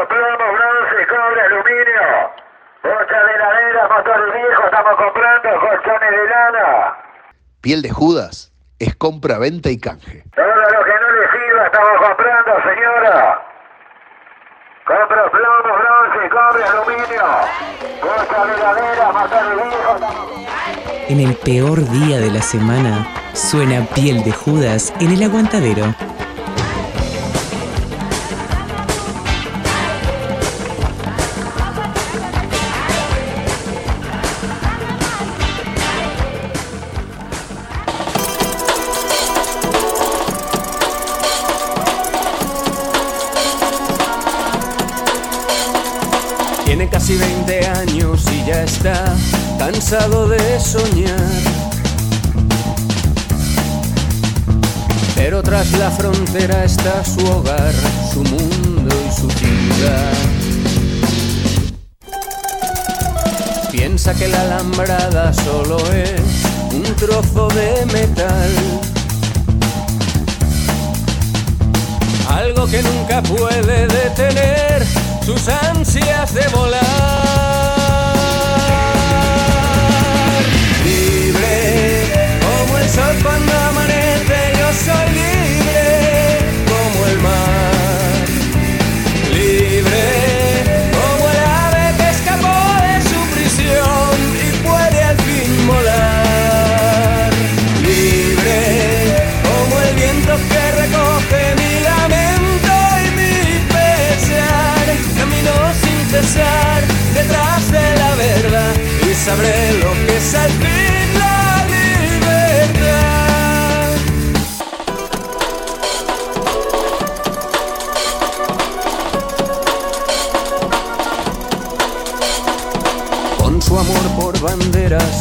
compro plomo, bronce, cobre, aluminio. Bocha de heladera, motores viejos, estamos comprando colchones de lana. Piel de Judas es compra, venta y canje. Todo lo que no le sirva estamos comprando, señora. Compro plomo, bronce, cobre, aluminio. Bocha de heladera, motores viejos. En el peor día de la semana, suena Piel de Judas en el aguantadero. Su hogar, su mundo y su ciudad. Piensa que la alambrada solo es un trozo de metal. Algo que nunca puede detener sus ansias de volar.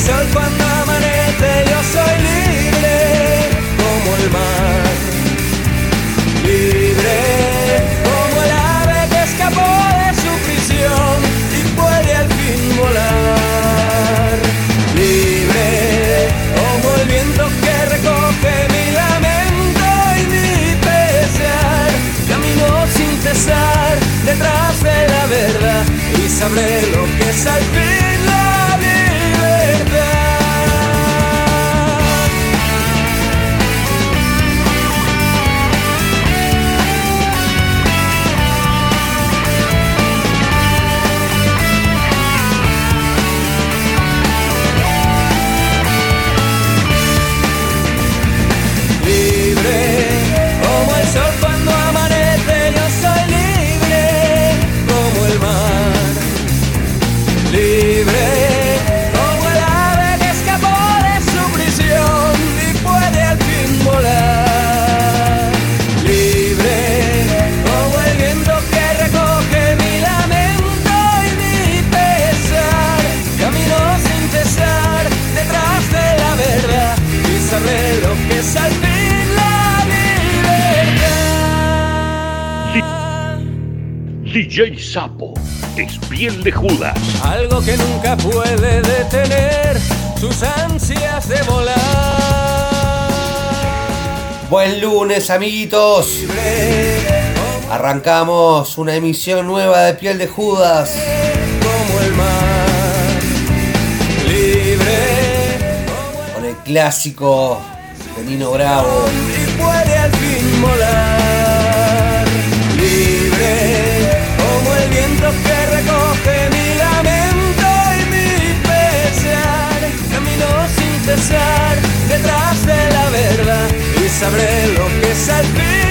Sol cuando amanece, yo soy libre como el mar. Libre como el ave que escapó de su prisión y puede al fin volar. Libre como el viento que recoge mi lamento y mi pesar. Camino sin cesar detrás de la verdad y sabré lo que es al fin DJ Sapo es piel de Judas. Algo que nunca puede detener sus ansias de volar. Buen lunes, amiguitos. Arrancamos una emisión nueva de Piel de Judas. Como el mar, libre Con el clásico de Nino Bravo. Detrás de la verdad y sabré lo que es al fin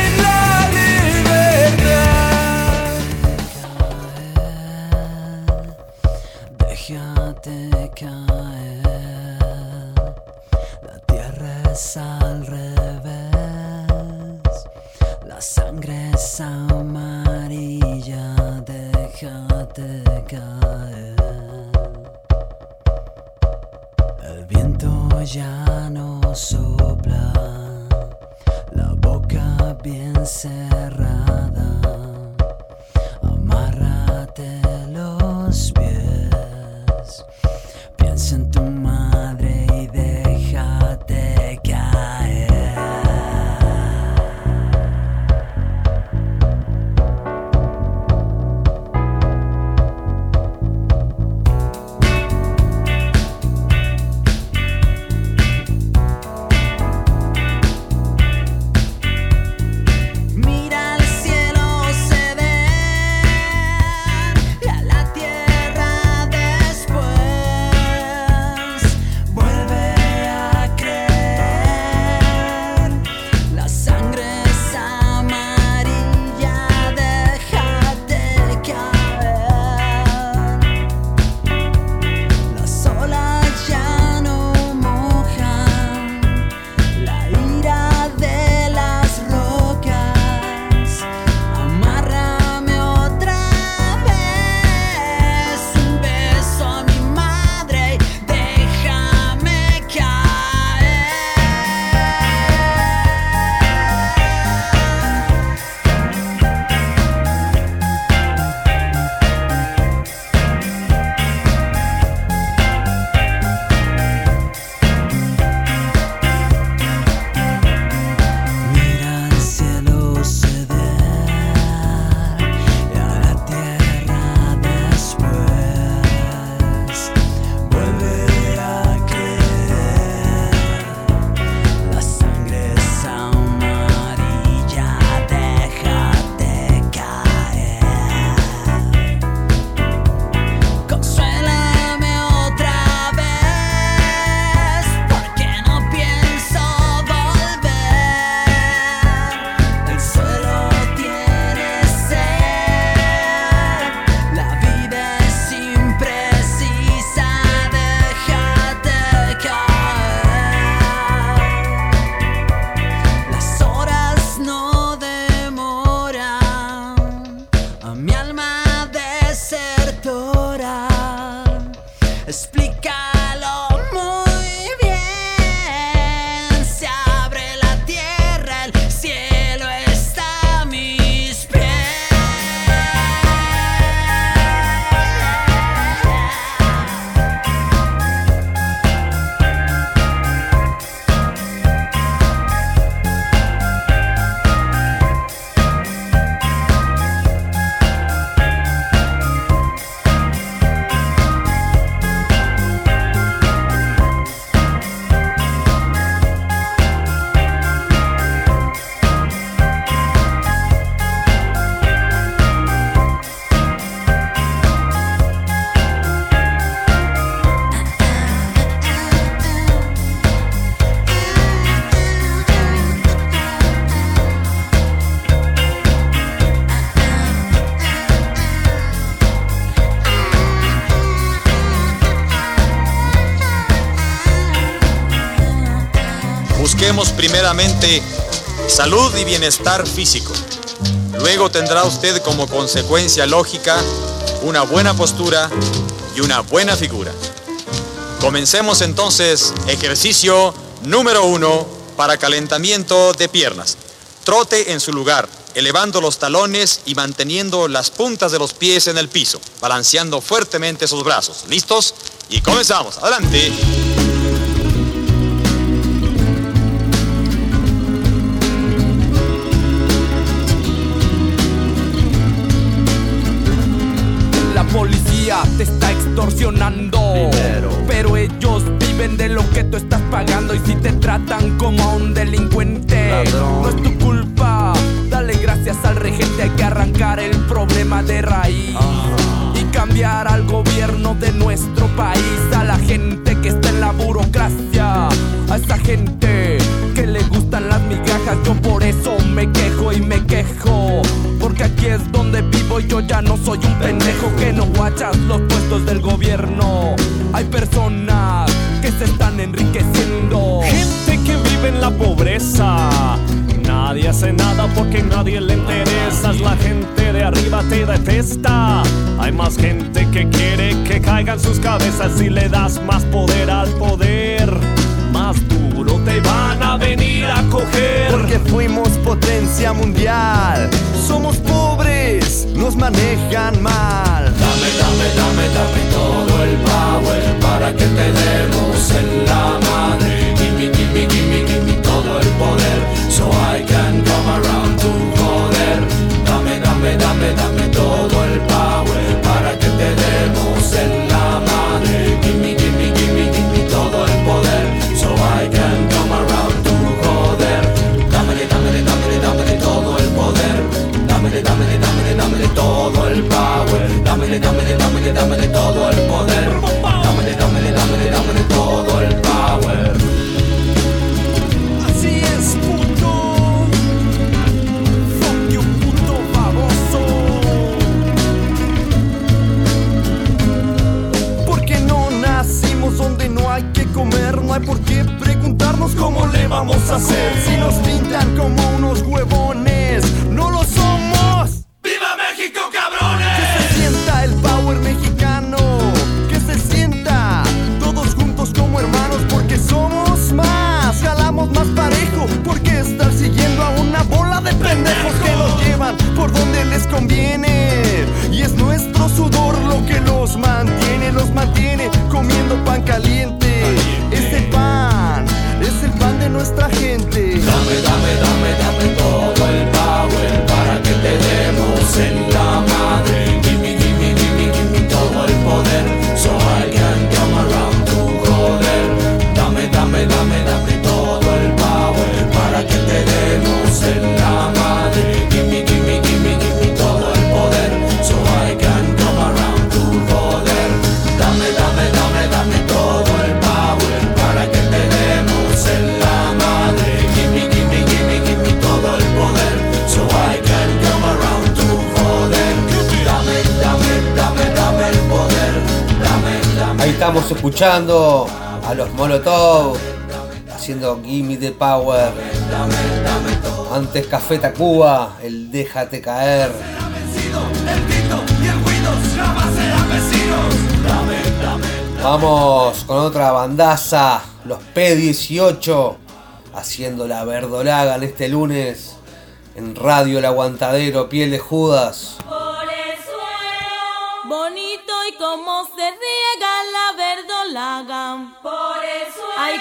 Split. Primeramente salud y bienestar físico. Luego tendrá usted como consecuencia lógica una buena postura y una buena figura. Comencemos entonces ejercicio número uno para calentamiento de piernas. Trote en su lugar, elevando los talones y manteniendo las puntas de los pies en el piso, balanceando fuertemente sus brazos. ¿Listos? Y comenzamos. Adelante. Extorsionando. Pero ellos viven de lo que tú estás pagando. Y si te tratan como a un delincuente, no es tu culpa. Dale gracias al regente. Hay que arrancar el problema de raíz. Y cambiar al gobierno de nuestro país. A la gente que está en la burocracia. A esa gente que le gustan las migajas. Yo por eso me quejo y me quejo. Porque aquí es donde vivo y yo ya no soy un pendejo que no guachas los puestos del gobierno. Hay personas que se están enriqueciendo. Gente que vive en la pobreza. Nadie hace nada porque nadie le interesas. La gente de arriba te detesta. Hay más gente que quiere que caigan sus cabezas si le das más poder al poder. Más duro te van a venir a coger. Porque fuimos potencia mundial. Somos pobres, nos manejan mal. Dame, dame, dame, dame todo el power para que te demos en la madre. Gimme, gimme, gimme, gimme todo el poder so I can come around to joder. Dame, dame, dame, dame todo el power Dámele, dámele, dámele, dámele todo el poder. Dámele, dámele, dámele, dámele todo el power. Así es, puto. Fuck you, puto baboso. Porque no nacimos donde no hay que comer, no hay por qué preguntarnos cómo le vamos a hacer. Si nos pintan como unos huevones, no a los Molotov haciendo Gimme the Power. Antes Café Tacuba, el Déjate caer. Vamos con otra bandaza, los P18, haciendo la verdolaga en este lunes en Radio El Aguantadero, Piel de Judas.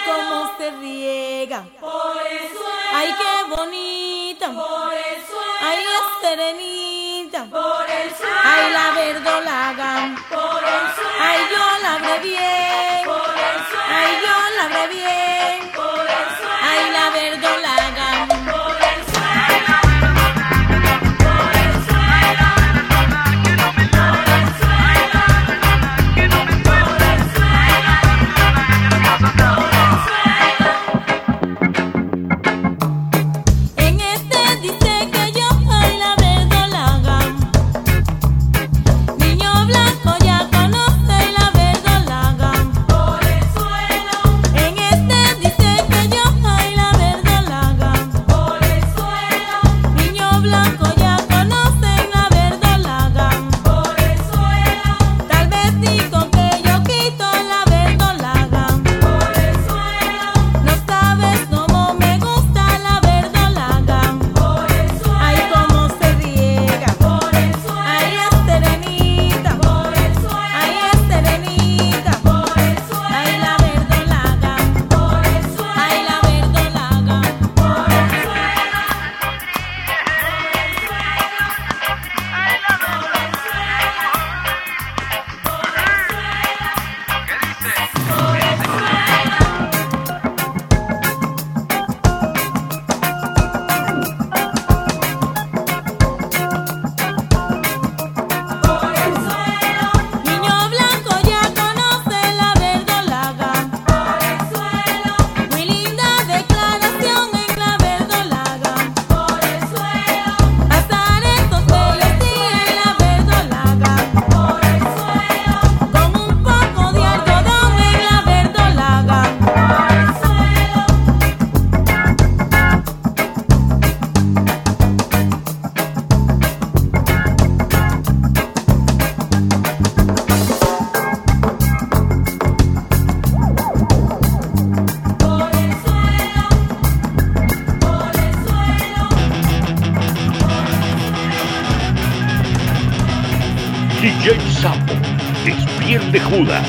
Cómo se riega. Por el suelo, ay qué bonita. Por el suelo, ay es serenita. Por el suelo, ay la verdolaga. Por el suelo, ay yo la habré bien. Por el suelo, ay yo la habré bien. Por el suelo, ay la verdolaga. Sapo es piel de Judas.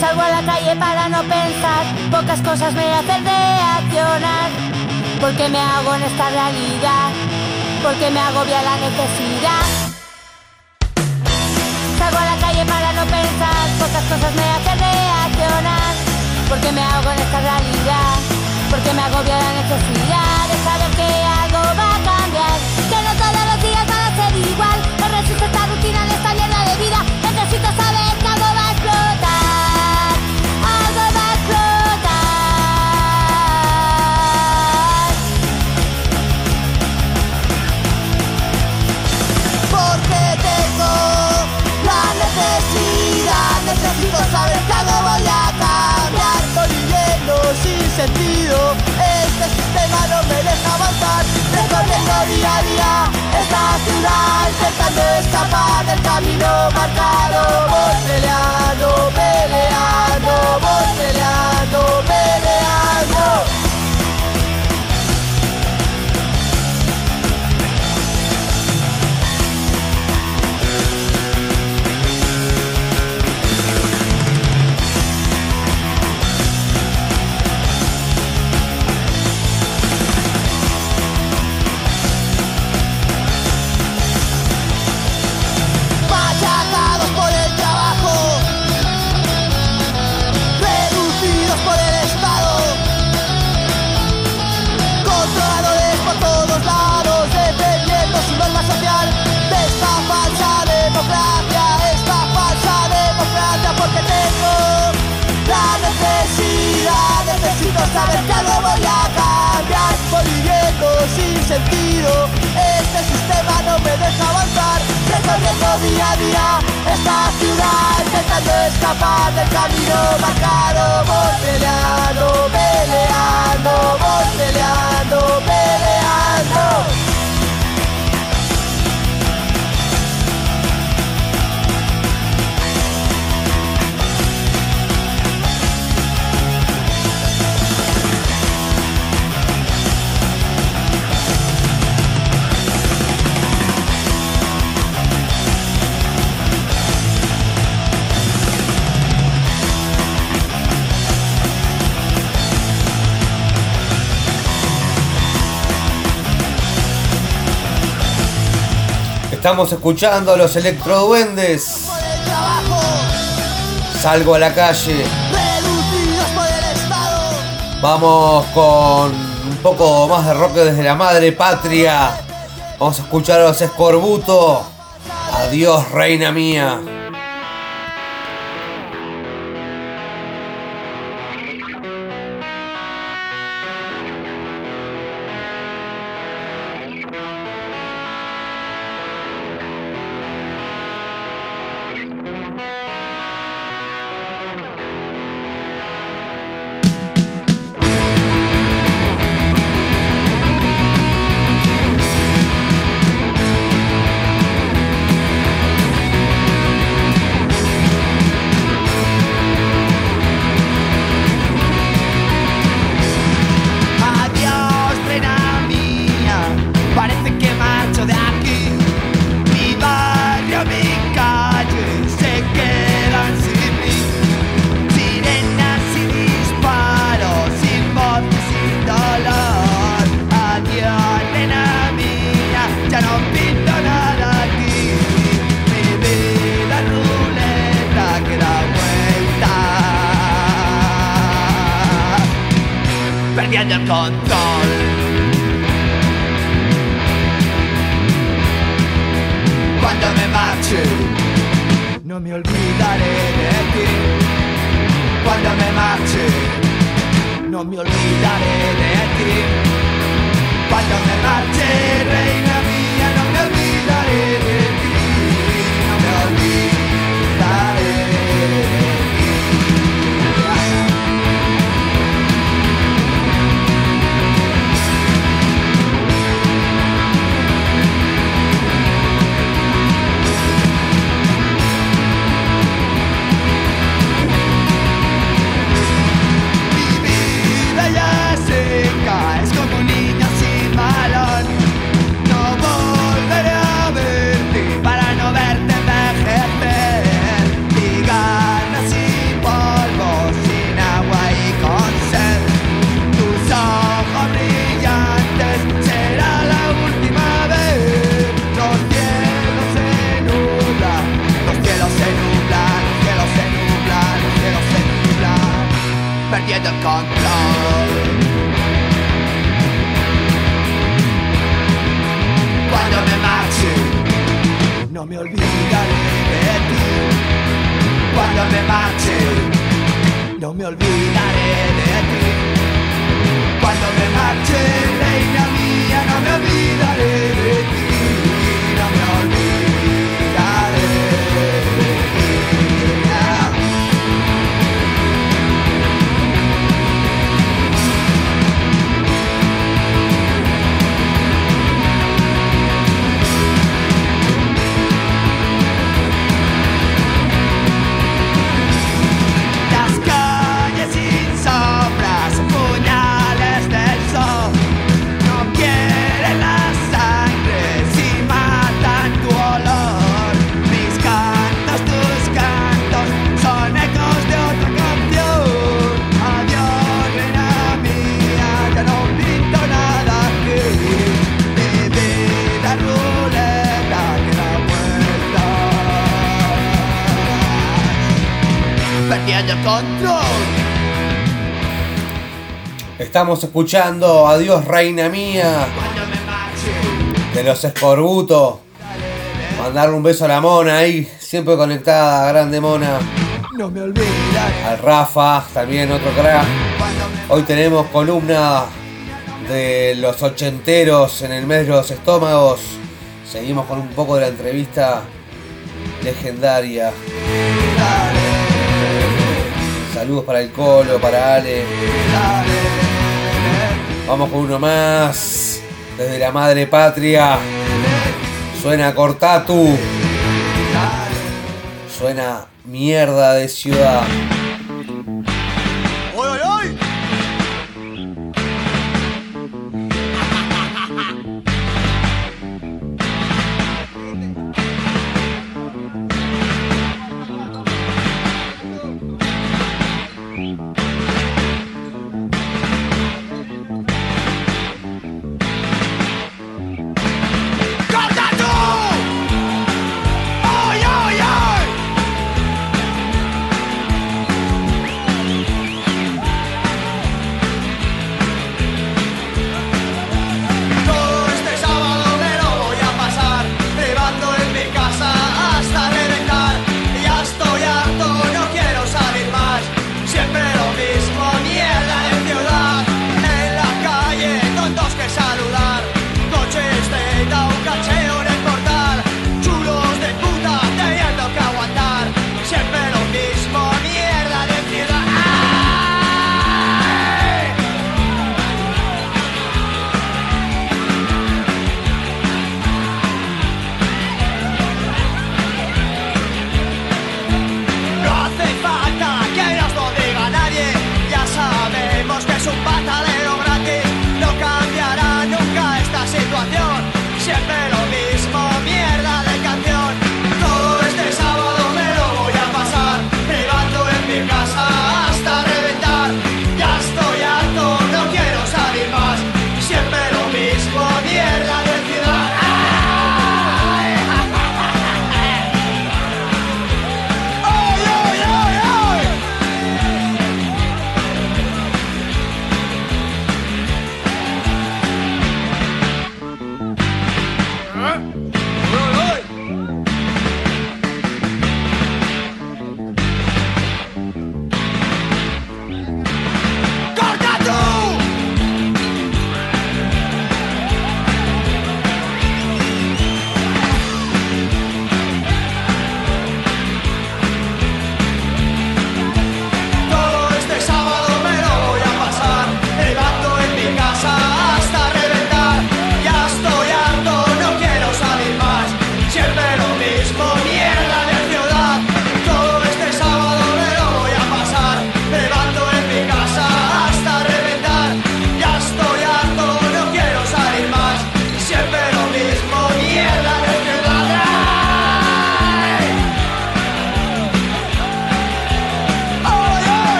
Salgo a la calle para no pensar, pocas cosas me hacen reaccionar. Porque me hago en esta realidad, porque me agobia la necesidad. Salgo a la calle para no pensar, pocas cosas me hacen reaccionar. Porque me hago en esta realidad, porque me agobia la necesidad de saber que algo que algo voy a cambiar. Estoy viviendo sin sentido, este sistema no me deja avanzar. Recorriendo día a día esta ciudad, intentando escapar del camino marcado. Voy peleando, peleando, voy peleando, peleando. Recorriendo día a día esta ciudad, intentando escapar del camino marcado, voy peleando, peleando, voy peleando, peleando. Estamos escuchando a los electroduendes. Salgo a la calle. Vamos con un poco más de rock desde la madre patria. Vamos a escuchar a los escorbuto. Adiós, reina mía. Estamos escuchando Adiós Reina Mía de los Escorbutos. Mandarle un beso a la mona ahí, siempre conectada, grande mona. No me. Al Rafa, también otro crack. Hoy tenemos columna de los ochenteros en el mes de los estómagos. Seguimos con un poco de la entrevista legendaria. Saludos para el Colo, para Ale. Vamos con uno más. Desde la madre patria. Suena Cortatu. Suena mierda de ciudad.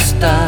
Stop.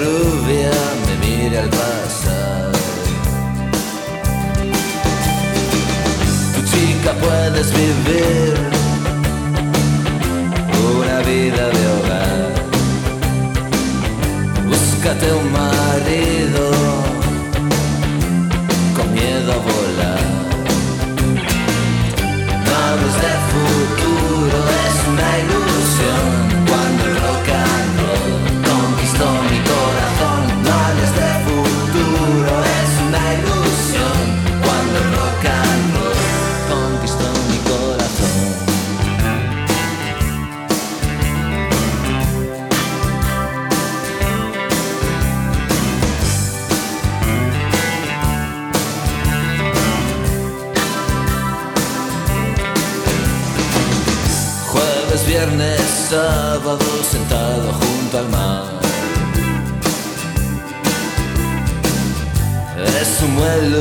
rubia me mira al pasar. Tu chica puedes vivir una vida de hogar. Búscate un marido.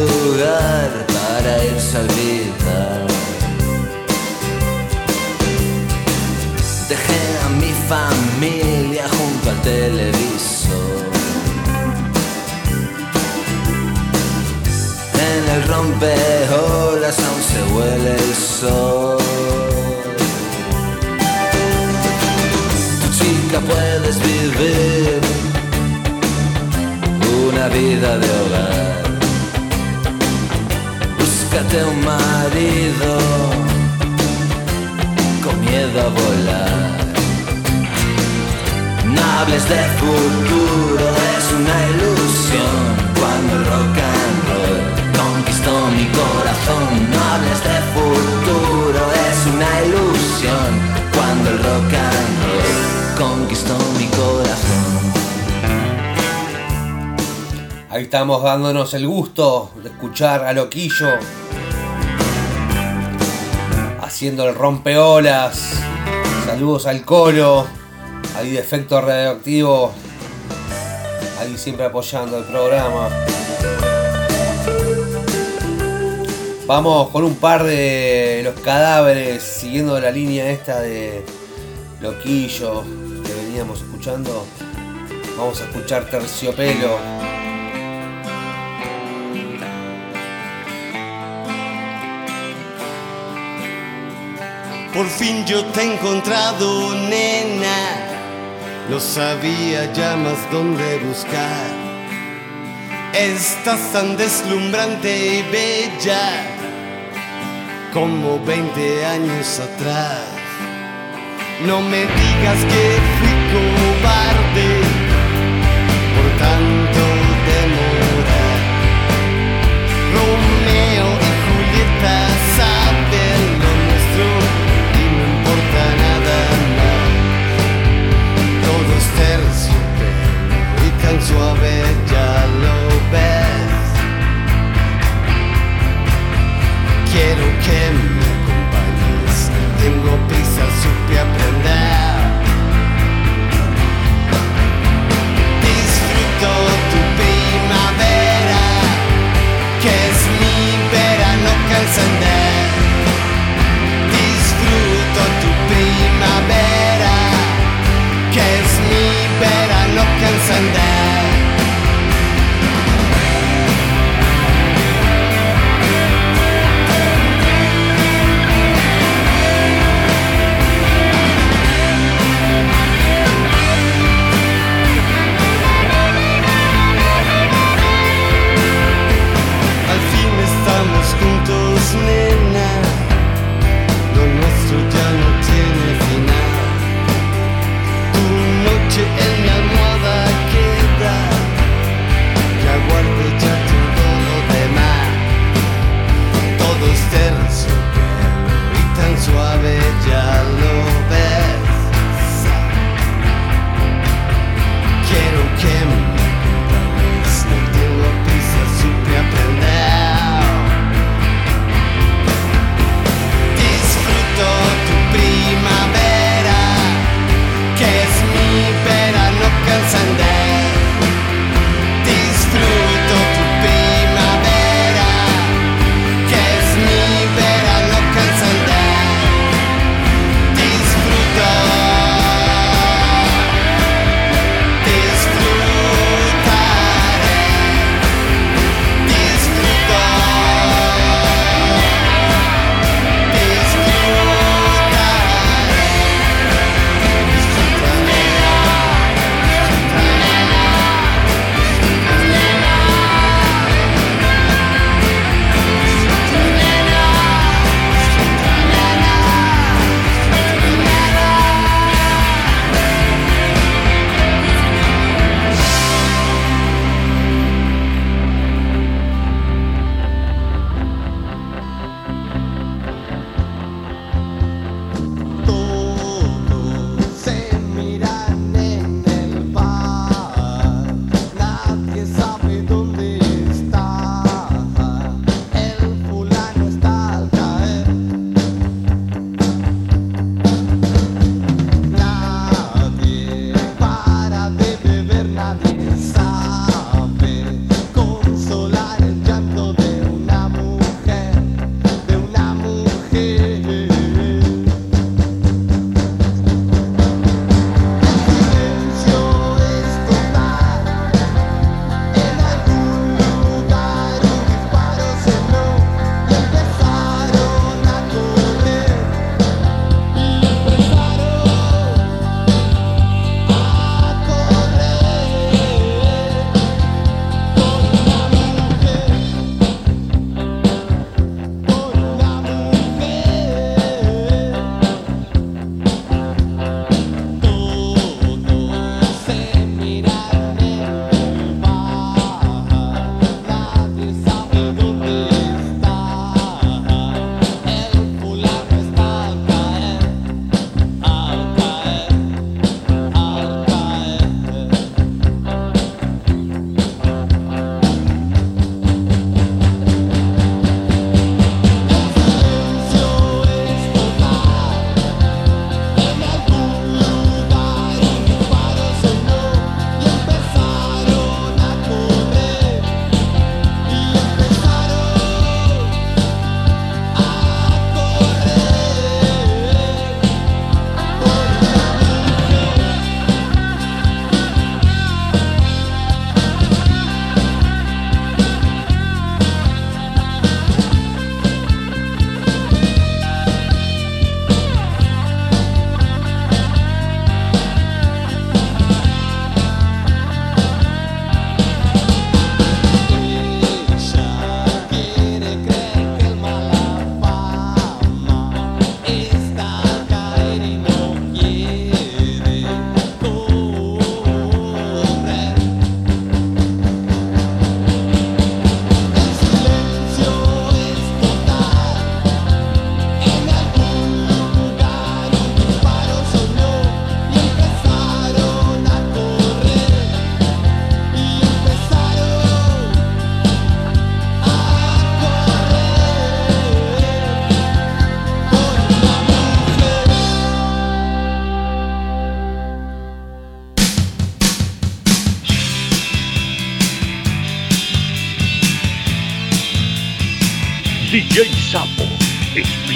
lugar para irse a gritar. Dejé a mi familia junto al televisor. En el rompeolas aún se huele el sol. chica puedes vivir una vida de hogar búscate un marido con miedo a volar. No hables de futuro, es una ilusión. Cuando el rock and roll conquistó mi corazón, no hables de futuro, es una ilusión. Cuando el rock and roll conquistó mi corazón. Ahí estamos dándonos el gusto de escuchar a Loquillo haciendo el rompeolas. Saludos al coro, ahí de efecto radioactivo, ahí siempre apoyando el programa. Vamos con un par de los cadáveres, siguiendo la línea esta de Loquillo que veníamos escuchando. Vamos a escuchar Terciopelo. Por fin yo te he encontrado, nena. No sabía ya más dónde buscar. Estás tan deslumbrante y bella como 20 años atrás. No me digas que fui cobarde por tanto tan suave ya lo ves. Quiero que me acompañes, tengo prisa, supe aprender. Disfruto tu primavera, que es mi verano can send them.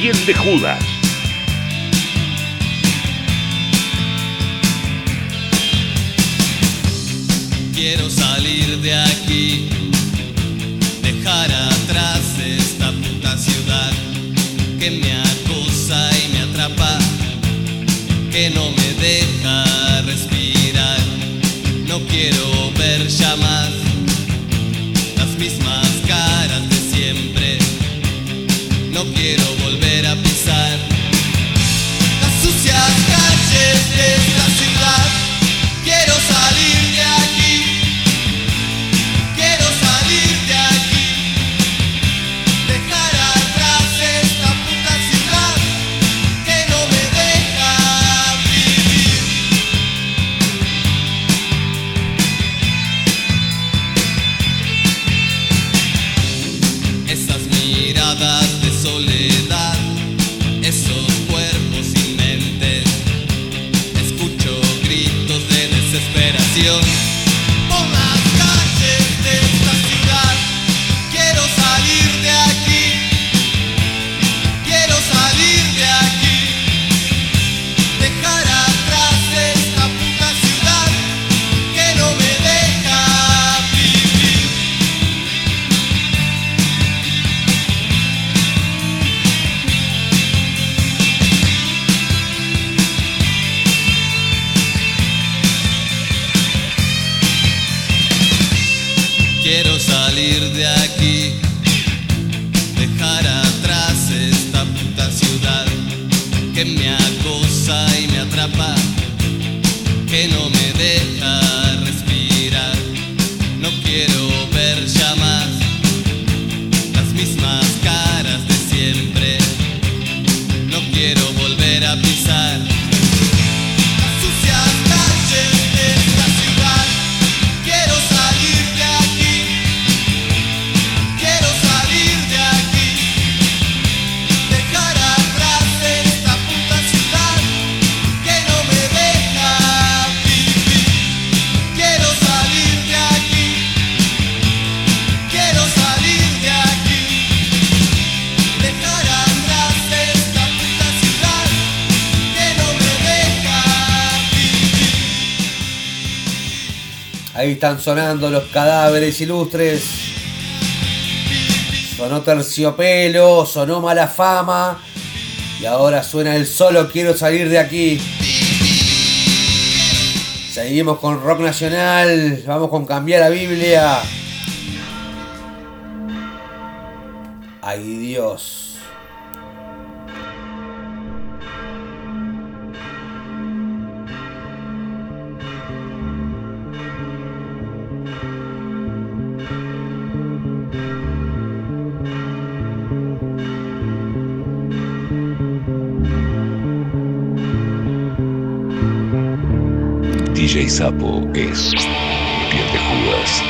Bien de Judas. sonando los cadáveres ilustres. Sonó terciopelo, sonó mala fama. Y ahora suena el solo quiero salir de aquí. Seguimos con rock nacional. Vamos con cambiar la Biblia. Ay Dios. de sapo es piel de Judas.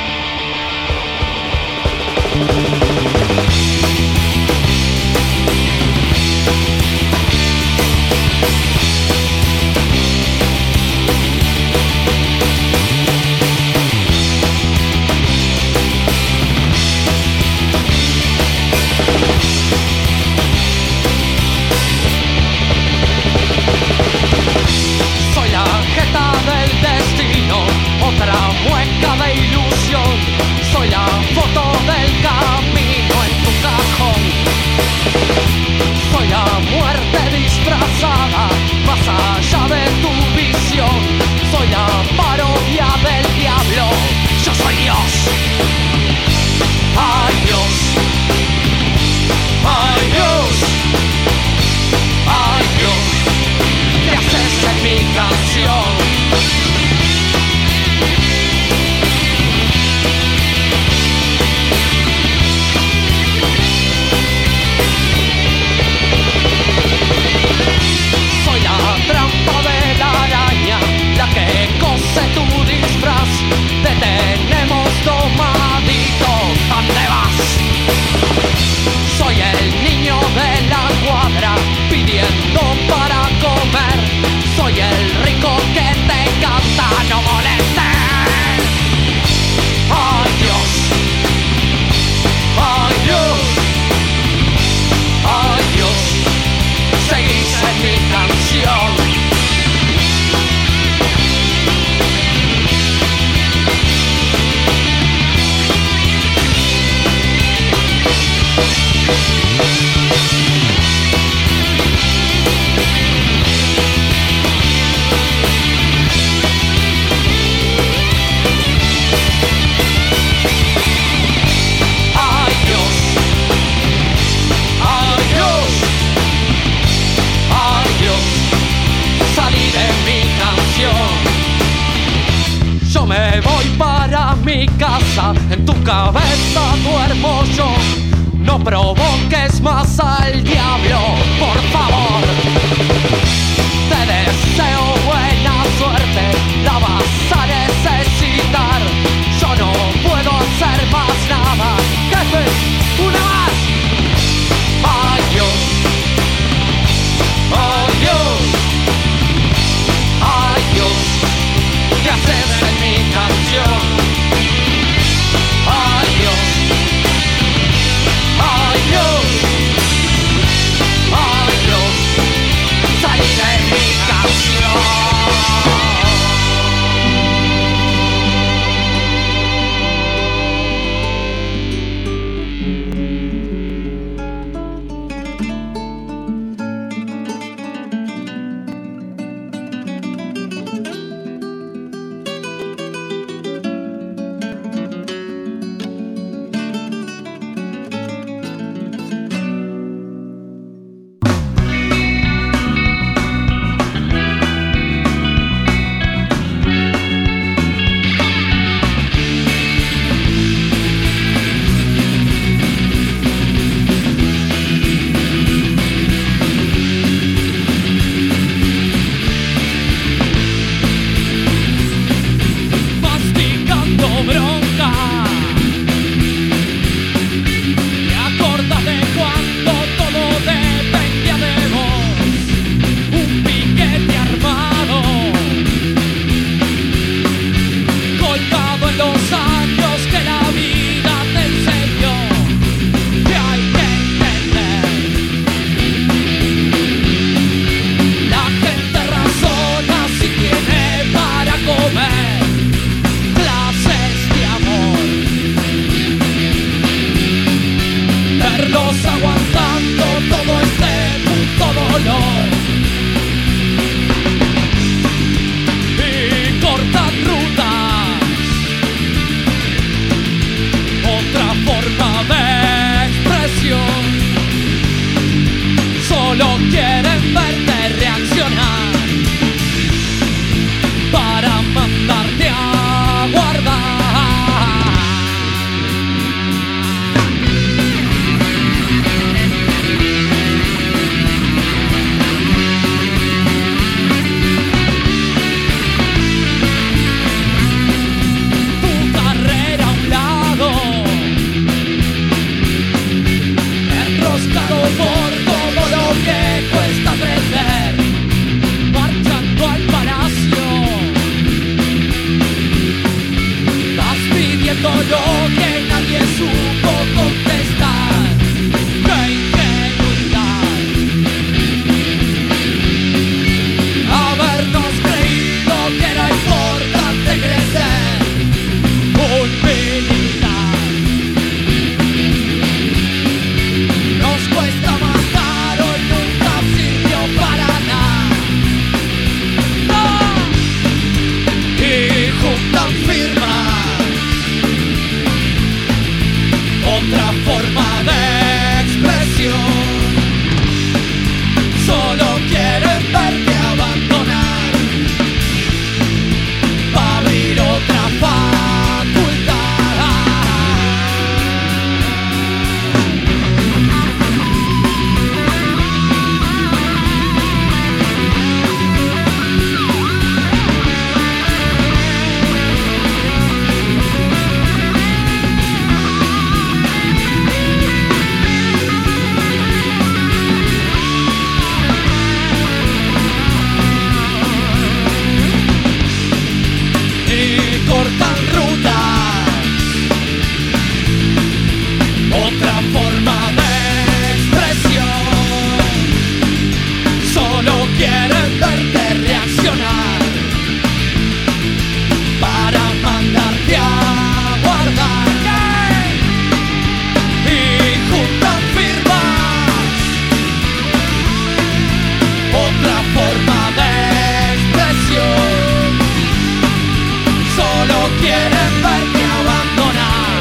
quieren verme abandonar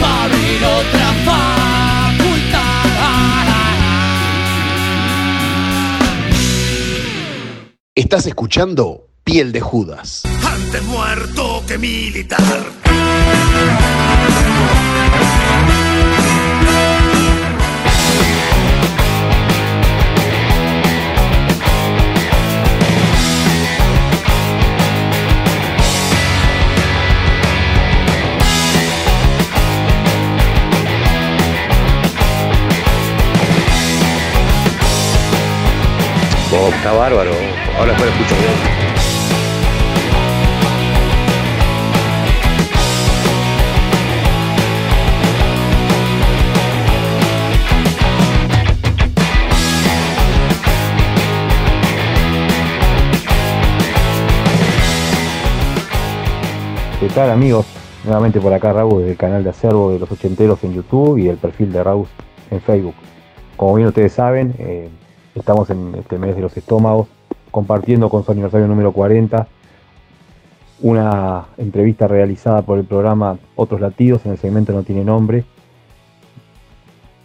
para abrir otra facultad. Estás escuchando Piel de Judas. Antes muerto que militar. Está bárbaro. Ahora después lo escucho bien. ¿Qué tal amigos? Nuevamente por acá Raúl del canal de acervo de los ochenteros en YouTube y el perfil de Raúl en Facebook. Como bien ustedes saben, eh, estamos en este mes de los estómagos compartiendo con su aniversario número 40 una entrevista realizada por el programa Otros Latidos en el segmento No Tiene Nombre,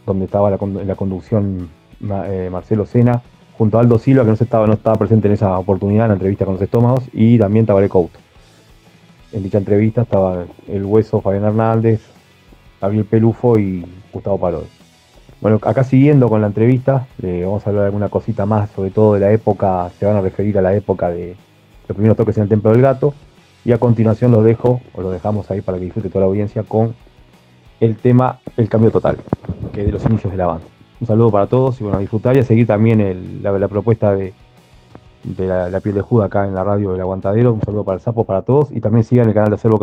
donde estaba la, conducción eh, Marcelo Sena, junto a Aldo Silva, que no, estaba, no estaba presente en esa oportunidad en la entrevista con los estómagos, y también Tabaré Couto. En dicha entrevista estaba el hueso Fabián Hernández, Gabriel Pelufo y Gustavo Parodi. Bueno, acá siguiendo con la entrevista, le vamos a hablar de alguna cosita más, sobre todo de la época, se van a referir a la época de los primeros toques en el Templo del Gato. Y a continuación los dejo, o lo dejamos ahí para que disfrute toda la audiencia con el tema El Cambio Total, que es de los inicios de la banda. Un saludo para todos y bueno, a disfrutar y a seguir también la, propuesta de, la, piel de Juda acá en la radio del Aguantadero. Un saludo para el Sapo, para todos y también sigan el canal de Acervo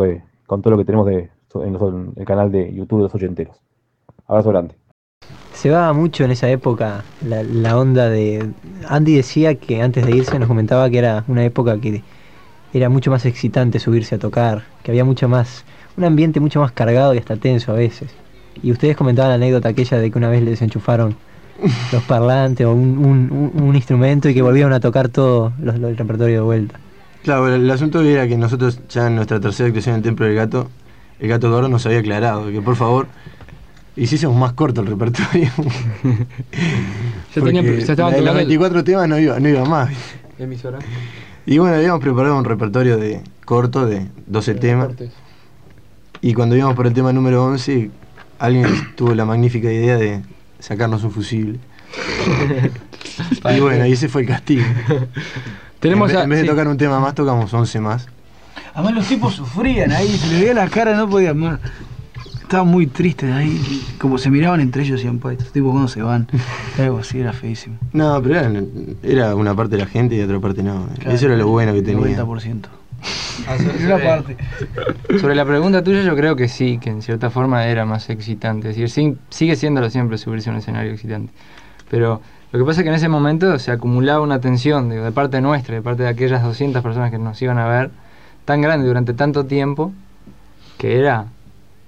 con todo lo que tenemos los- en el canal de YouTube de los ochenteros. Abrazo grande. Se va mucho en esa época la, la onda de... Andy decía que antes de irse nos comentaba que era una época que era mucho más excitante subirse a tocar, que había mucho más... un ambiente mucho más cargado y hasta tenso a veces. Y ustedes comentaban la anécdota aquella de que una vez les desenchufaron los parlantes o un, instrumento y que volvieron a tocar todo los- los- el repertorio de vuelta. Claro, el, el asunto era que nosotros ya en nuestra tercera actuación en el Templo del Gato, el Gato Gordo nos había aclarado que por favor hiciésemos más corto el repertorio. Ya tenía- Porque ya estaban la de los tocando el- 24 temas no iba, no iba más. Emisora. Y bueno, habíamos preparado un repertorio de corto de 12 temas. Y cuando íbamos por el tema número 11, alguien tuvo la magnífica idea de sacarnos un fusible. y bueno, y ese fue el castigo. Tenemos en vez, a- en vez de tocar un tema más, tocamos 11 más. Además los tipos sufrían ahí, se les veía la cara, no podían más. Estaban muy tristes ahí, como se miraban entre ellos y decían, pues, estos tipos cuando se van. Algo así, era feísimo. No, pero era, era una parte de la gente y otra parte no. Claro, Eso era lo bueno que el tenía. 90%. Ah, sobre- Una parte. Sobre la pregunta tuya, yo creo que sí, que en cierta forma era más excitante. Es decir, sí- sigue siéndolo siempre subirse a un escenario excitante. Pero lo que pasa es que en ese momento se acumulaba una tensión digo, de parte nuestra, de parte de aquellas 200 personas que nos iban a ver, tan grande durante tanto tiempo, que era,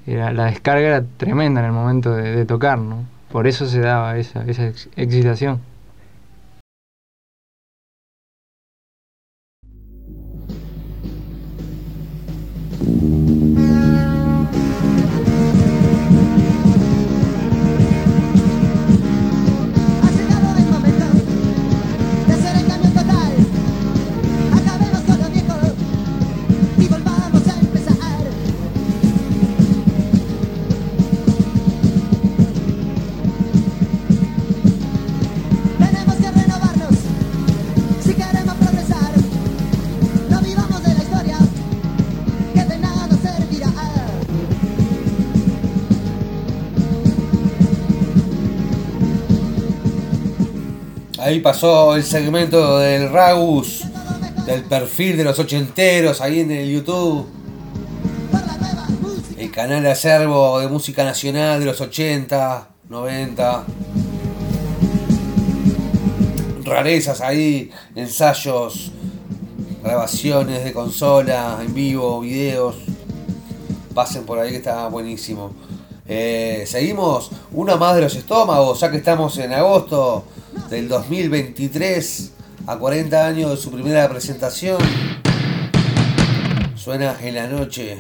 era la descarga era tremenda en el momento de, tocar, ¿no? Por eso se daba esa, esa ex- excitación. Ahí pasó el segmento del Ragus, del perfil de los ochenteros, ahí en el YouTube. El canal de acervo de música nacional de los 80, 90. Rarezas ahí, ensayos, grabaciones de consola, en vivo, videos. Pasen por ahí que está buenísimo. Eh, seguimos una más de los estómagos, ya que estamos en agosto del 2023, a 40 años de su primera presentación. Suena en la noche.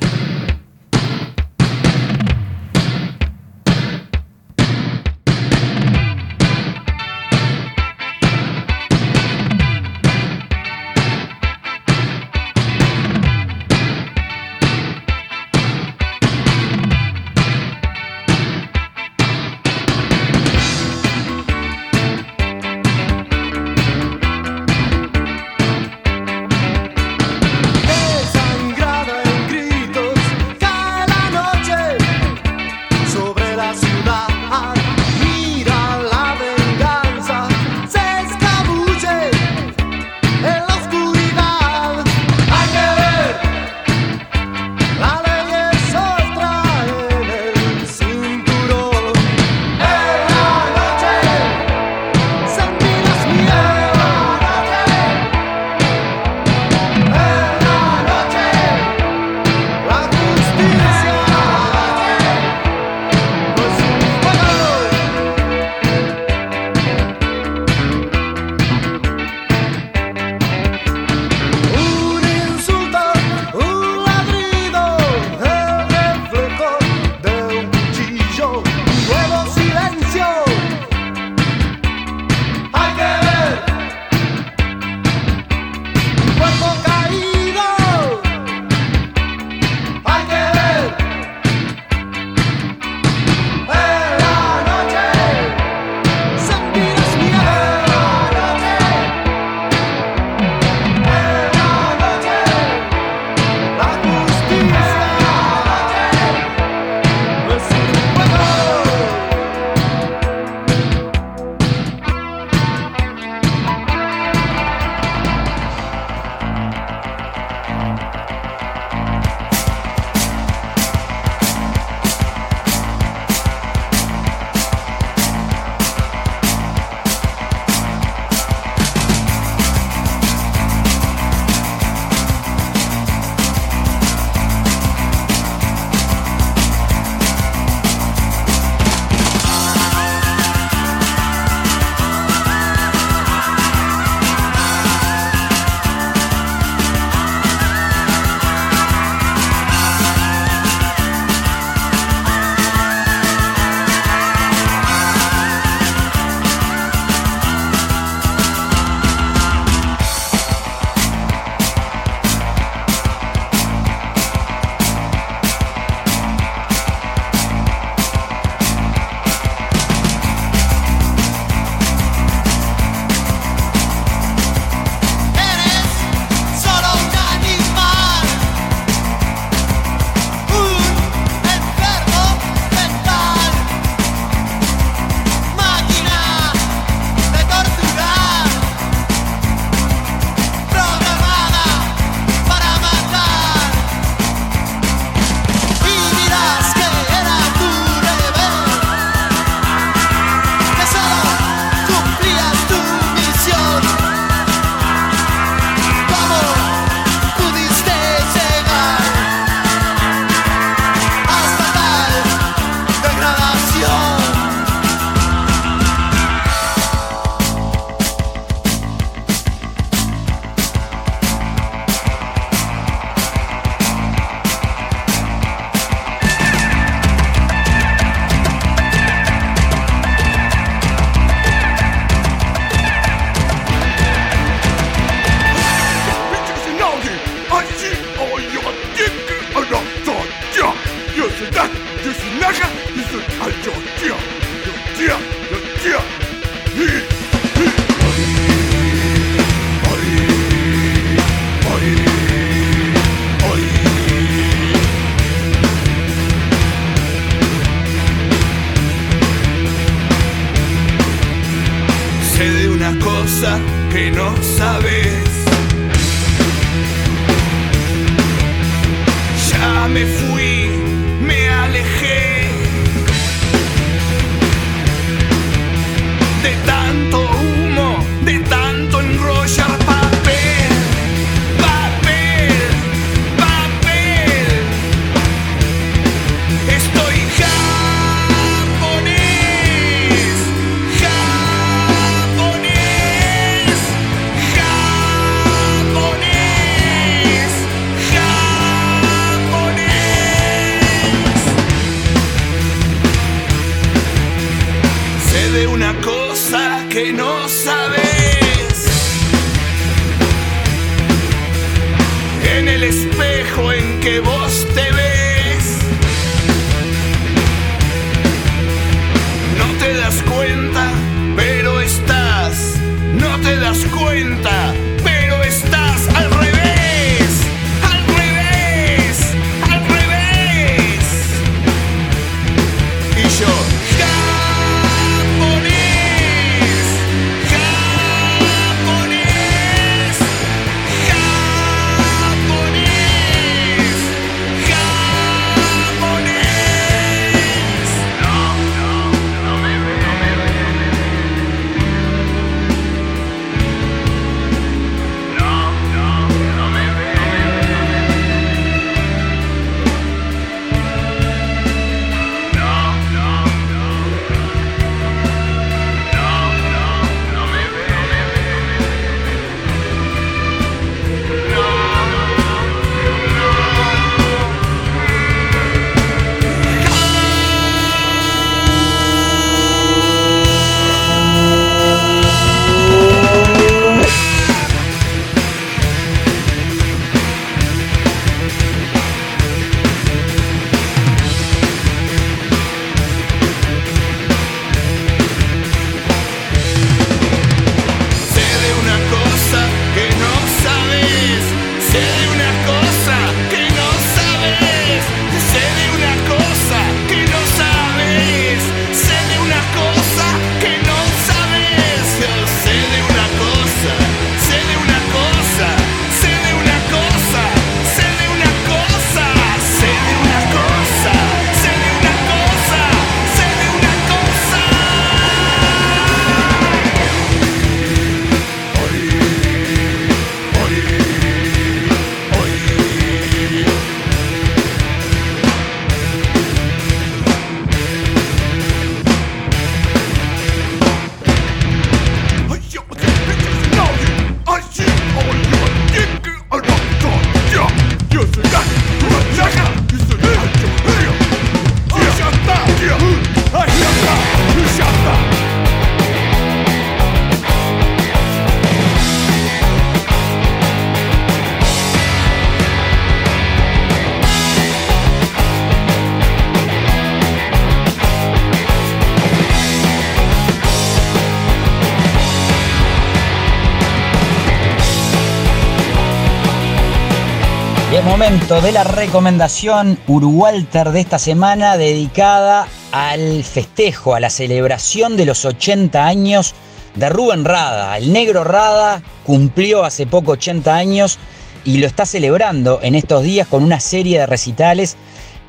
De la recomendación Urugualter de esta semana dedicada al festejo, a la celebración de los 80 años de Rubén Rada. El negro Rada cumplió hace poco 80 años y lo está celebrando en estos días con una serie de recitales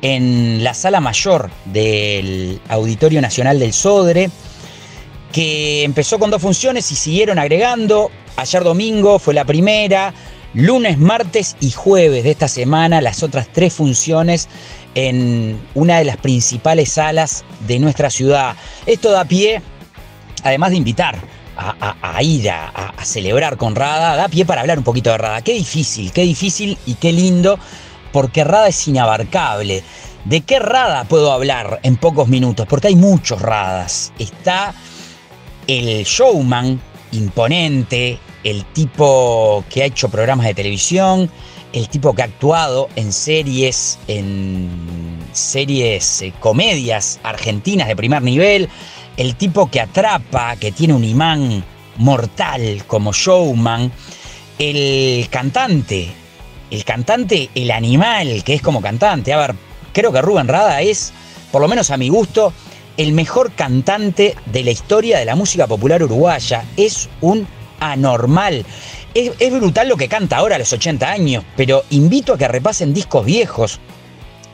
en la sala mayor del Auditorio Nacional del Sodre, que empezó con dos funciones y siguieron agregando. Ayer domingo fue la primera, lunes, martes y jueves de esta semana las otras tres funciones en una de las principales salas de nuestra ciudad. Esto da pie, además de invitar a, ir a- a celebrar con Rada, da pie para hablar un poquito de Rada. Qué difícil, qué difícil y qué lindo, porque Rada es inabarcable. ¿De qué Rada puedo hablar en pocos minutos? Porque hay muchos Radas. Está el showman imponente, el tipo que ha hecho programas de televisión, el tipo que ha actuado en series, en series, eh, comedias argentinas de primer nivel, el tipo que atrapa, que tiene un imán mortal como showman, el cantante, el cantante, el animal que es como cantante. A ver, creo que Rubén Rada es, por lo menos a mi gusto, el mejor cantante de la historia de la música popular uruguaya. Es un anormal. Es, brutal lo que canta ahora a los 80 años, pero invito a que repasen discos viejos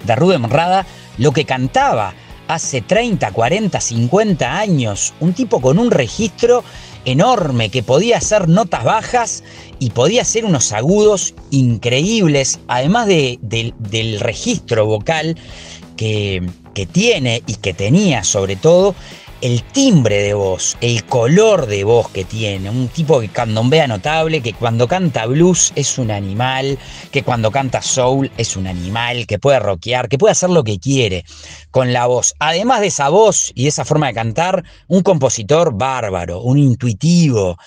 de Rubén Rada, lo que cantaba hace 30, 40, 50 años. Un tipo con un registro enorme que podía hacer notas bajas y podía hacer unos agudos increíbles, además de- del- registro vocal que tiene y que tenía sobre todo. El timbre de voz, el color de voz que tiene, un tipo que candombea notable, que cuando canta blues es un animal, que cuando canta soul es un animal, que puede rockear, que puede hacer lo que quiere con la voz. Además de esa voz y esa forma de cantar, un compositor bárbaro, un intuitivo,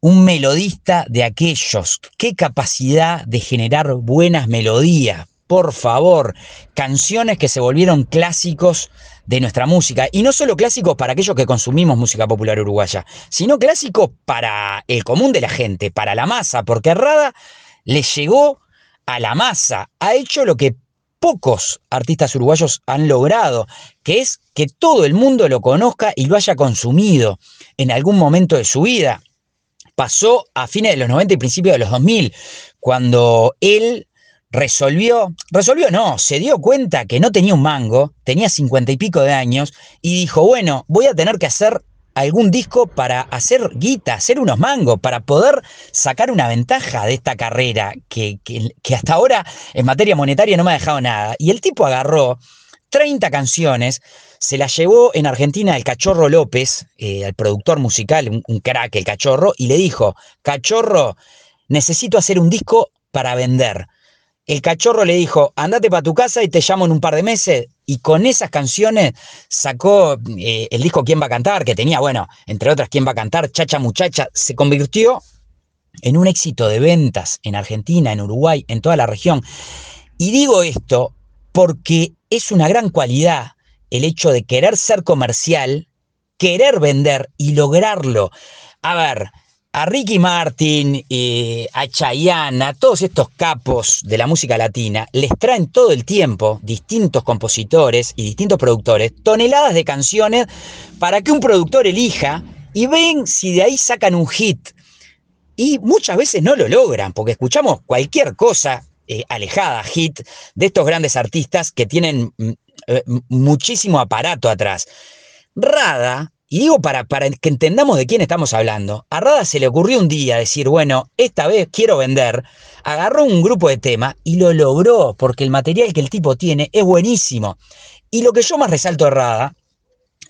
un melodista de aquellos. Qué capacidad de generar buenas melodías. Por favor, canciones que se volvieron clásicos de nuestra música. Y no solo clásicos para aquellos que consumimos música popular uruguaya, sino clásicos para el común de la gente, para la masa, porque Rada le llegó a la masa, ha hecho lo que pocos artistas uruguayos han logrado, que es que todo el mundo lo conozca y lo haya consumido en algún momento de su vida. Pasó a fines de los 90 y principios de los 2000, cuando él resolvió, resolvió no, se dio cuenta que no tenía un mango, tenía cincuenta y pico de años, y dijo, bueno, voy a tener que hacer algún disco para hacer guita, hacer unos mangos, para poder sacar una ventaja de esta carrera que, que- que hasta ahora en materia monetaria no me ha dejado nada. Y el tipo agarró 30 canciones, se las llevó en Argentina el Cachorro López, eh, al productor musical, un crack el Cachorro, y le dijo, Cachorro, necesito hacer un disco para vender. El cachorro le dijo, andate para tu casa y te llamo en un par de meses. Y con esas canciones sacó eh, el disco ¿Quién va a cantar? Que tenía, bueno, entre otras ¿Quién va a cantar? Chacha Muchacha. Se convirtió en un éxito de ventas en Argentina, en Uruguay, en toda la región. Y digo esto porque es una gran cualidad el hecho de querer ser comercial, querer vender y lograrlo. A ver, a Ricky Martin, eh, a Chayanne, a todos estos capos de la música latina, les traen todo el tiempo distintos compositores y distintos productores toneladas de canciones para que un productor elija y ven si de ahí sacan un hit. Y muchas veces no lo logran, porque escuchamos cualquier cosa eh, alejada, hit, de estos grandes artistas que tienen mm, eh, muchísimo aparato atrás. Rada, y digo para, para que entendamos de quién estamos hablando, a Rada se le ocurrió un día decir, bueno, esta vez quiero vender, agarró un grupo de temas y lo logró, porque el material que el tipo tiene es buenísimo. Y lo que yo más resalto de Rada,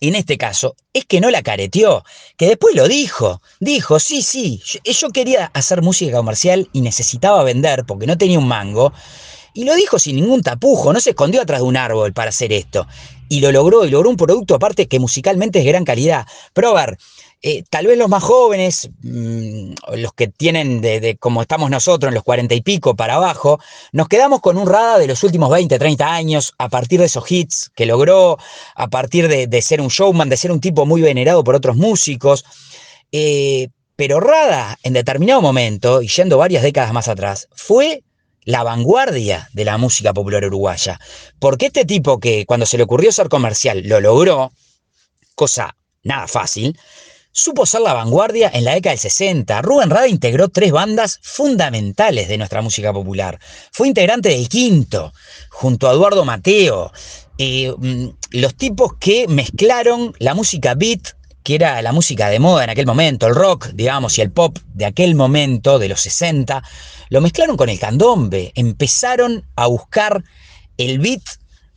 en este caso, es que no la careteó, que después lo dijo. Dijo, sí, sí, yo, yo quería hacer música comercial y necesitaba vender porque no tenía un mango. Y lo dijo sin ningún tapujo, no se escondió atrás de un árbol para hacer esto. Y lo logró, y logró un producto aparte que musicalmente es de gran calidad. Pero a ver, eh, tal vez los más jóvenes, mmm, los que tienen de, de, como estamos nosotros, en los cuarenta y pico para abajo, nos quedamos con un Rada de los últimos 20, 30 años, a partir de esos hits que logró, a partir de, de ser un showman, de ser un tipo muy venerado por otros músicos. Eh, pero Rada, en determinado momento, y yendo varias décadas más atrás, fue la vanguardia de la música popular uruguaya. Porque este tipo que cuando se le ocurrió ser comercial lo logró, cosa nada fácil, supo ser la vanguardia en la década del 60. Rubén Rada integró tres bandas fundamentales de nuestra música popular. Fue integrante del Quinto, junto a Eduardo Mateo. Eh, los tipos que mezclaron la música beat que era la música de moda en aquel momento, el rock, digamos, y el pop de aquel momento, de los 60, lo mezclaron con el candombe, empezaron a buscar el beat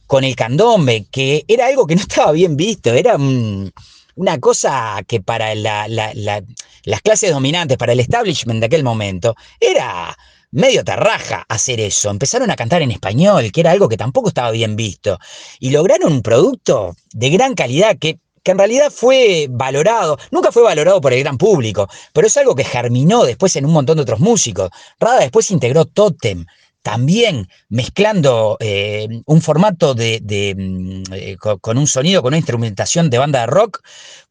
con el candombe, que era algo que no estaba bien visto, era un, una cosa que para la, la, la, las clases dominantes, para el establishment de aquel momento, era medio terraja hacer eso. Empezaron a cantar en español, que era algo que tampoco estaba bien visto, y lograron un producto de gran calidad que que en realidad fue valorado, nunca fue valorado por el gran público, pero es algo que germinó después en un montón de otros músicos. Rada después integró Totem, también mezclando eh, un formato de, de eh, con, con, un sonido, con una instrumentación de banda de rock,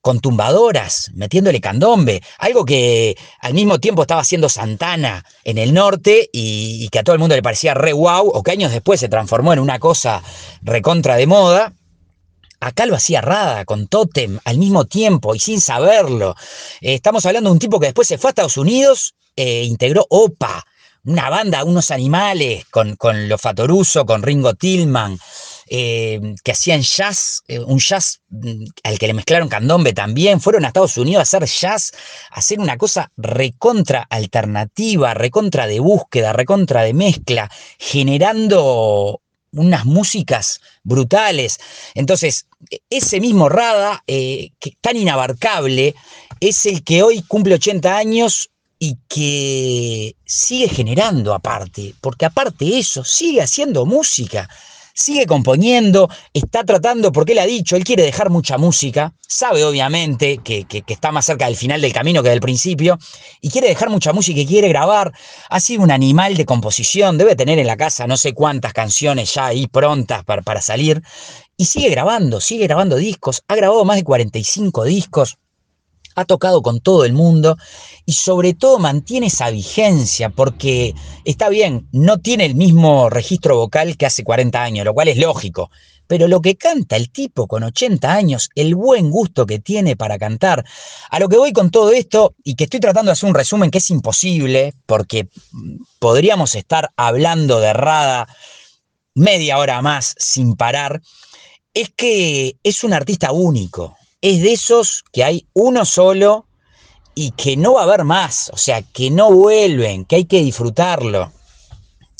con tumbadoras, metiéndole candombe, algo que al mismo tiempo estaba haciendo Santana en el norte y, y que a todo el mundo le parecía re wow, o que años después se transformó en una cosa recontra de moda Acá lo hacía Rada con Totem al mismo tiempo y sin saberlo. Eh, estamos hablando de un tipo que después se fue a Estados Unidos e integró OPA, una banda, unos animales, con, con Lo Fatoruso, con Ringo Tillman, eh, que hacían jazz, un jazz mm, al que le mezclaron candombe también. Fueron a Estados Unidos a hacer jazz, a hacer una cosa recontra alternativa, recontra de búsqueda, recontra de mezcla, generando unas músicas brutales. Entonces, ese mismo Rada, eh, que tan inabarcable, es el que hoy cumple 80 años y que sigue generando aparte, porque aparte eso, sigue haciendo música sigue componiendo, está tratando, porque él ha dicho, él quiere dejar mucha música, sabe obviamente que, que, está más cerca del final del camino que del principio, y quiere dejar mucha música y quiere grabar. Ha sido un animal de composición, debe tener en la casa no sé cuántas canciones ya ahí prontas para, para salir, y sigue grabando, sigue grabando discos, ha grabado más de 45 discos ha tocado con todo el mundo y sobre todo mantiene esa vigencia porque está bien, no tiene el mismo registro vocal que hace 40 años, lo cual es lógico, pero lo que canta el tipo con 80 años, el buen gusto que tiene para cantar, a lo que voy con todo esto y que estoy tratando de hacer un resumen que es imposible porque podríamos estar hablando de Rada media hora más sin parar, es que es un artista único, es de esos que hay uno solo y que no va a haber más, o sea, que no vuelven, que hay que disfrutarlo.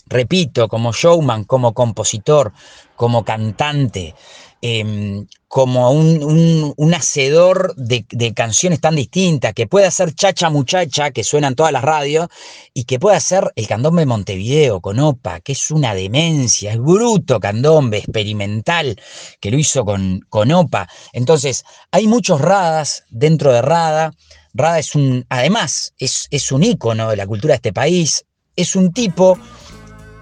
Repito, como showman, como compositor, como cantante, eh, como un, un, hacedor de, de, canciones tan distintas, que puede hacer Chacha Muchacha, que suena en todas las radios, y que puede hacer el candombe Montevideo con Opa, que es una demencia, es bruto candombe, experimental, que lo hizo con, con Opa. Entonces, hay muchos radas dentro de Rada. Rada es un, además, es, es un ícono de la cultura de este país, es un tipo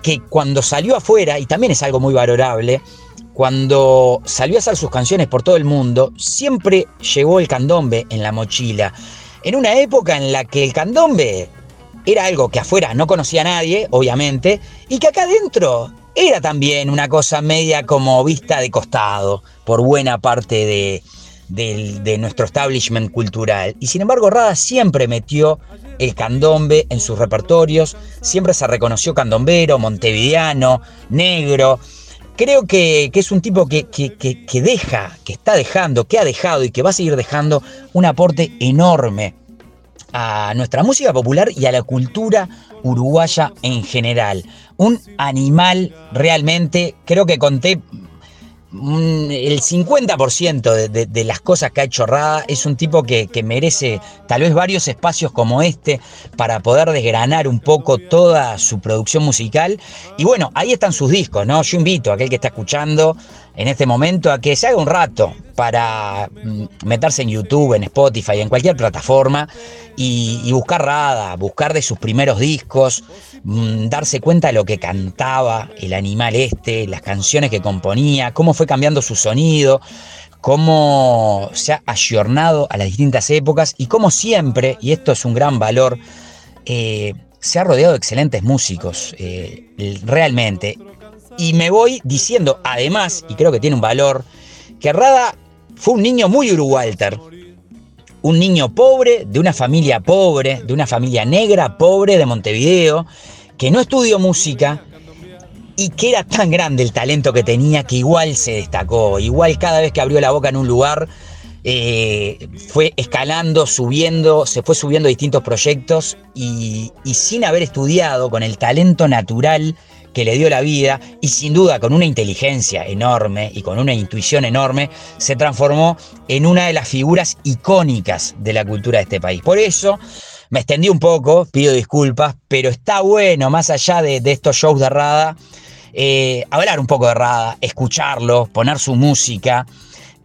que cuando salió afuera, y también es algo muy valorable, cuando salió a hacer sus canciones por todo el mundo, siempre llevó el candombe en la mochila. En una época en la que el candombe era algo que afuera no conocía a nadie, obviamente, y que acá adentro era también una cosa media como vista de costado por buena parte de nuestro establishment cultural. Y sin embargo, Rada siempre metió el candombe en sus repertorios, siempre se reconoció candombero, montevideano, negro creo que, es un tipo que, que, que, deja, que está dejando, que ha dejado y que va a seguir dejando un aporte enorme a nuestra música popular y a la cultura uruguaya en general. Un animal realmente, creo que conté el 50% de, de, de, las cosas que ha hecho Rada es un tipo que, que, merece tal vez varios espacios como este para poder desgranar un poco toda su producción musical. Y bueno, ahí están sus discos, ¿no? Yo invito a aquel que está escuchando en este momento a que se haga un rato para mm, meterse en YouTube, en Spotify, en cualquier plataforma y, buscar Rada, buscar de sus primeros discos, mmm, darse cuenta de lo que cantaba el animal este, las canciones que componía, cómo fue cambiando su sonido, cómo se ha ayornado a las distintas épocas y cómo siempre, y esto es un gran valor, eh, se ha rodeado de excelentes músicos, eh, realmente. Y me voy diciendo, además, y creo que tiene un valor, que Rada fue un niño muy Urugualter. Un niño pobre, de una familia pobre, de una familia negra, pobre de Montevideo, que no estudió música y que era tan grande el talento que tenía que igual se destacó. Igual cada vez que abrió la boca en un lugar, eh, fue escalando, subiendo, se fue subiendo a distintos proyectos y, y sin haber estudiado, con el talento natural que le dio la vida y sin duda con una inteligencia enorme y con una intuición enorme, se transformó en una de las figuras icónicas de la cultura de este país. Por eso me extendí un poco, pido disculpas, pero está bueno, más allá de, estos shows de Rada, eh, hablar un poco de Rada, escucharlo, poner su música.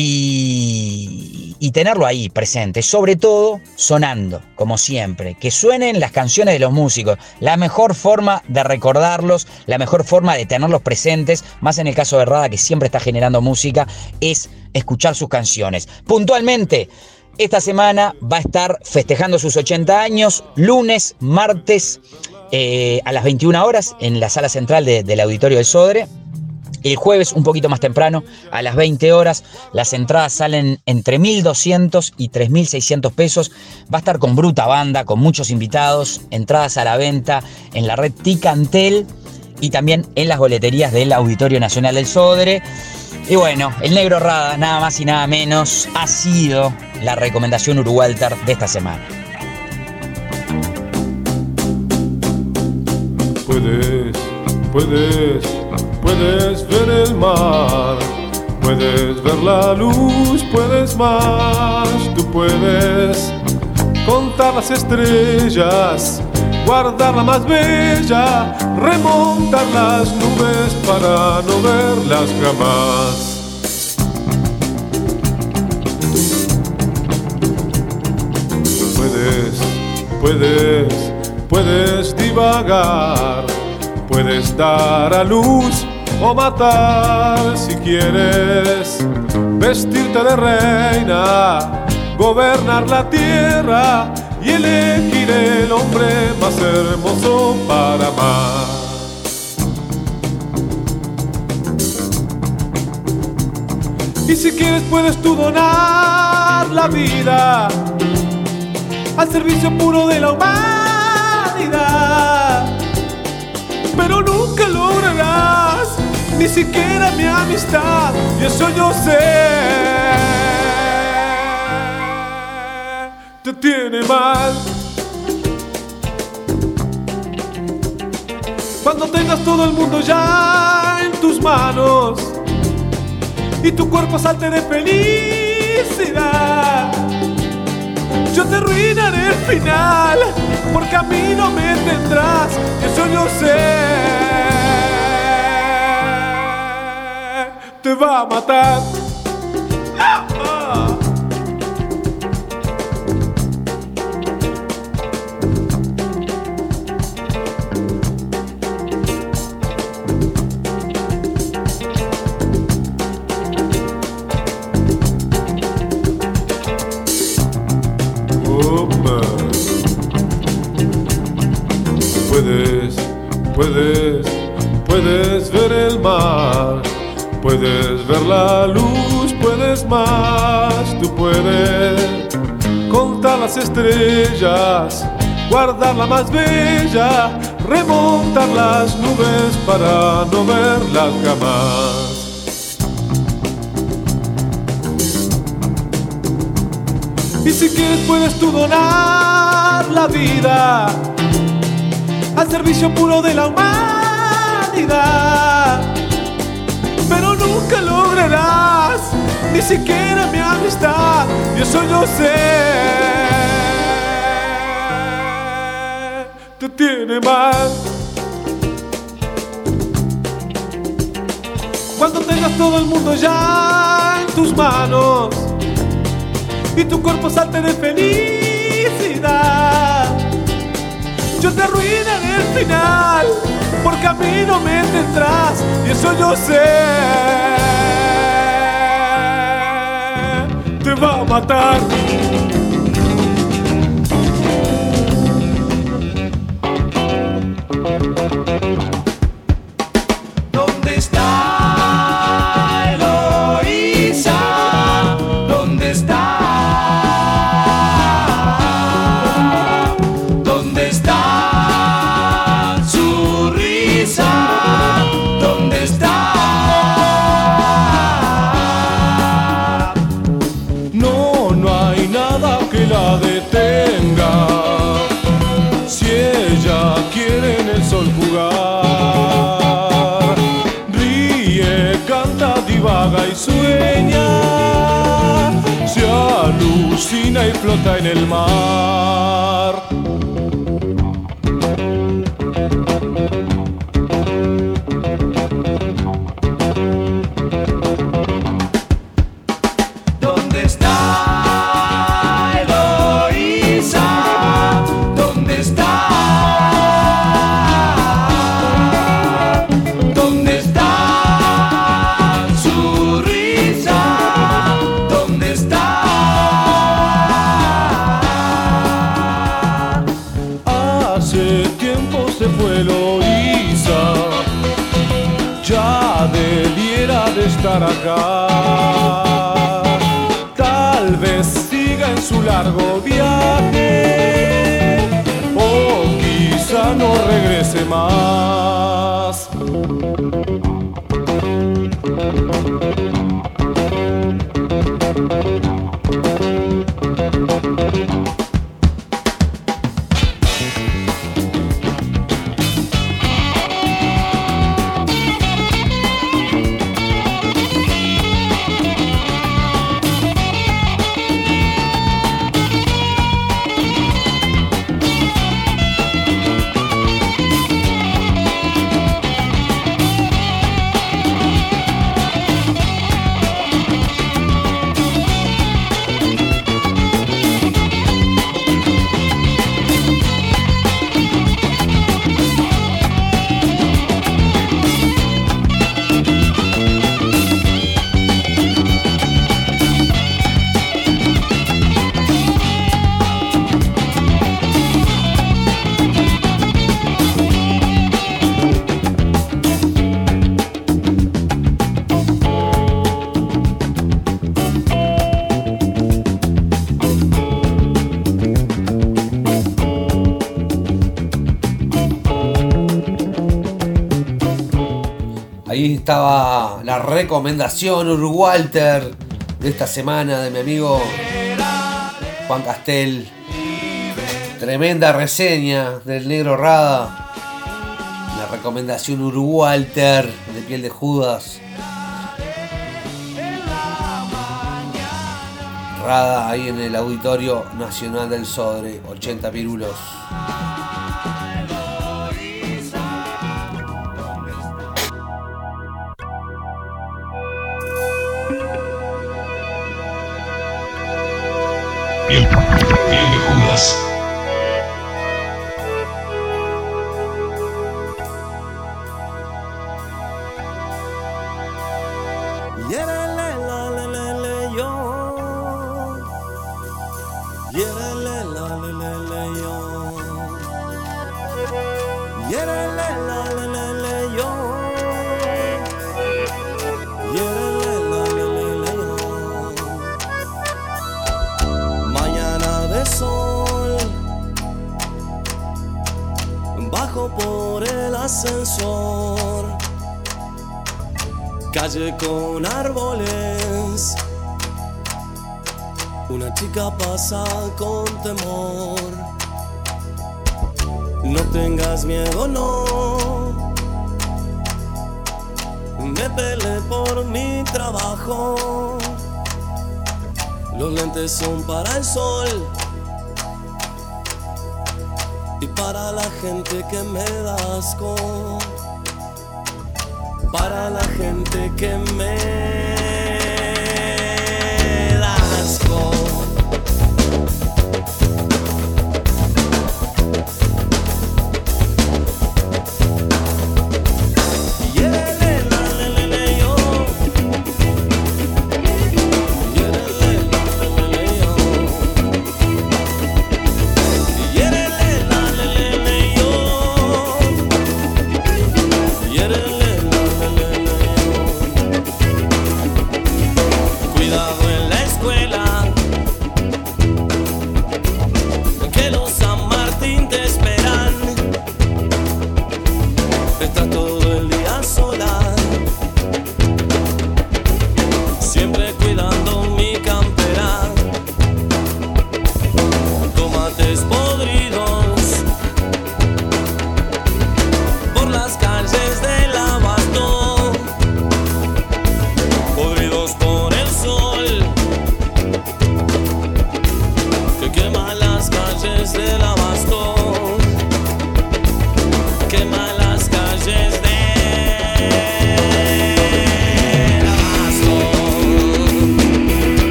Y, tenerlo ahí presente, sobre todo sonando, como siempre, que suenen las canciones de los músicos, la mejor forma de recordarlos, la mejor forma de tenerlos presentes, más en el caso de Rada que siempre está generando música, es escuchar sus canciones. Puntualmente, esta semana va a estar festejando sus 80 años, lunes, martes, eh, a las 21 horas, en la sala central de, del Auditorio del Sodre El jueves, un poquito más temprano, a las 20 horas, las entradas salen entre 1.200 y 3.600 pesos. Va a estar con bruta banda, con muchos invitados, entradas a la venta en la red Ticantel y también en las boleterías del Auditorio Nacional del Sodre. Y bueno, el Negro Rada, nada más y nada menos, ha sido la recomendación Urugualter de esta semana. Puedes, puedes, puedes ver el mar, puedes ver la luz, puedes más, tú puedes contar las estrellas, guardar la más bella, remontar las nubes para no verlas jamás. Puedes, puedes, puedes divagar, puedes dar a luz o matar si quieres, vestirte de reina, gobernar la tierra y elegir el hombre más hermoso para amar. Y si quieres puedes tú donar la vida al servicio puro de la humanidad. Pero nunca lograrás ni siquiera mi amistad, y eso yo sé. Te tiene mal. Cuando tengas todo el mundo ya en tus manos y tu cuerpo salte de felicidad. Yo te arruinaré el final, porque a mí no me tendrás, eso yo sé. Te va a matar. Más, tú puedes contar las estrellas, guardar la más bella, remontar las nubes para no verlas jamás. Y si quieres puedes tú donar la vida al servicio puro de la humanidad. Lograrás ni siquiera mi amistad, y eso yo sé. Te tiene mal. Cuando tengas todo el mundo ya en tus manos y tu cuerpo salte de felicidad. Yo te arruinaré el final, porque a mí no me tendrás, y eso yo sé. Te va a matar. Alucina y flota en el mar. heart. Estaba la recomendación Urwalter de esta semana de mi amigo Juan Castel. Tremenda reseña del negro Rada. La recomendación Urwalter de piel de Judas. Rada ahí en el Auditorio Nacional del Sodre, 80 pirulos. Piel, piel Judas. Que me da asco. Para la gente que me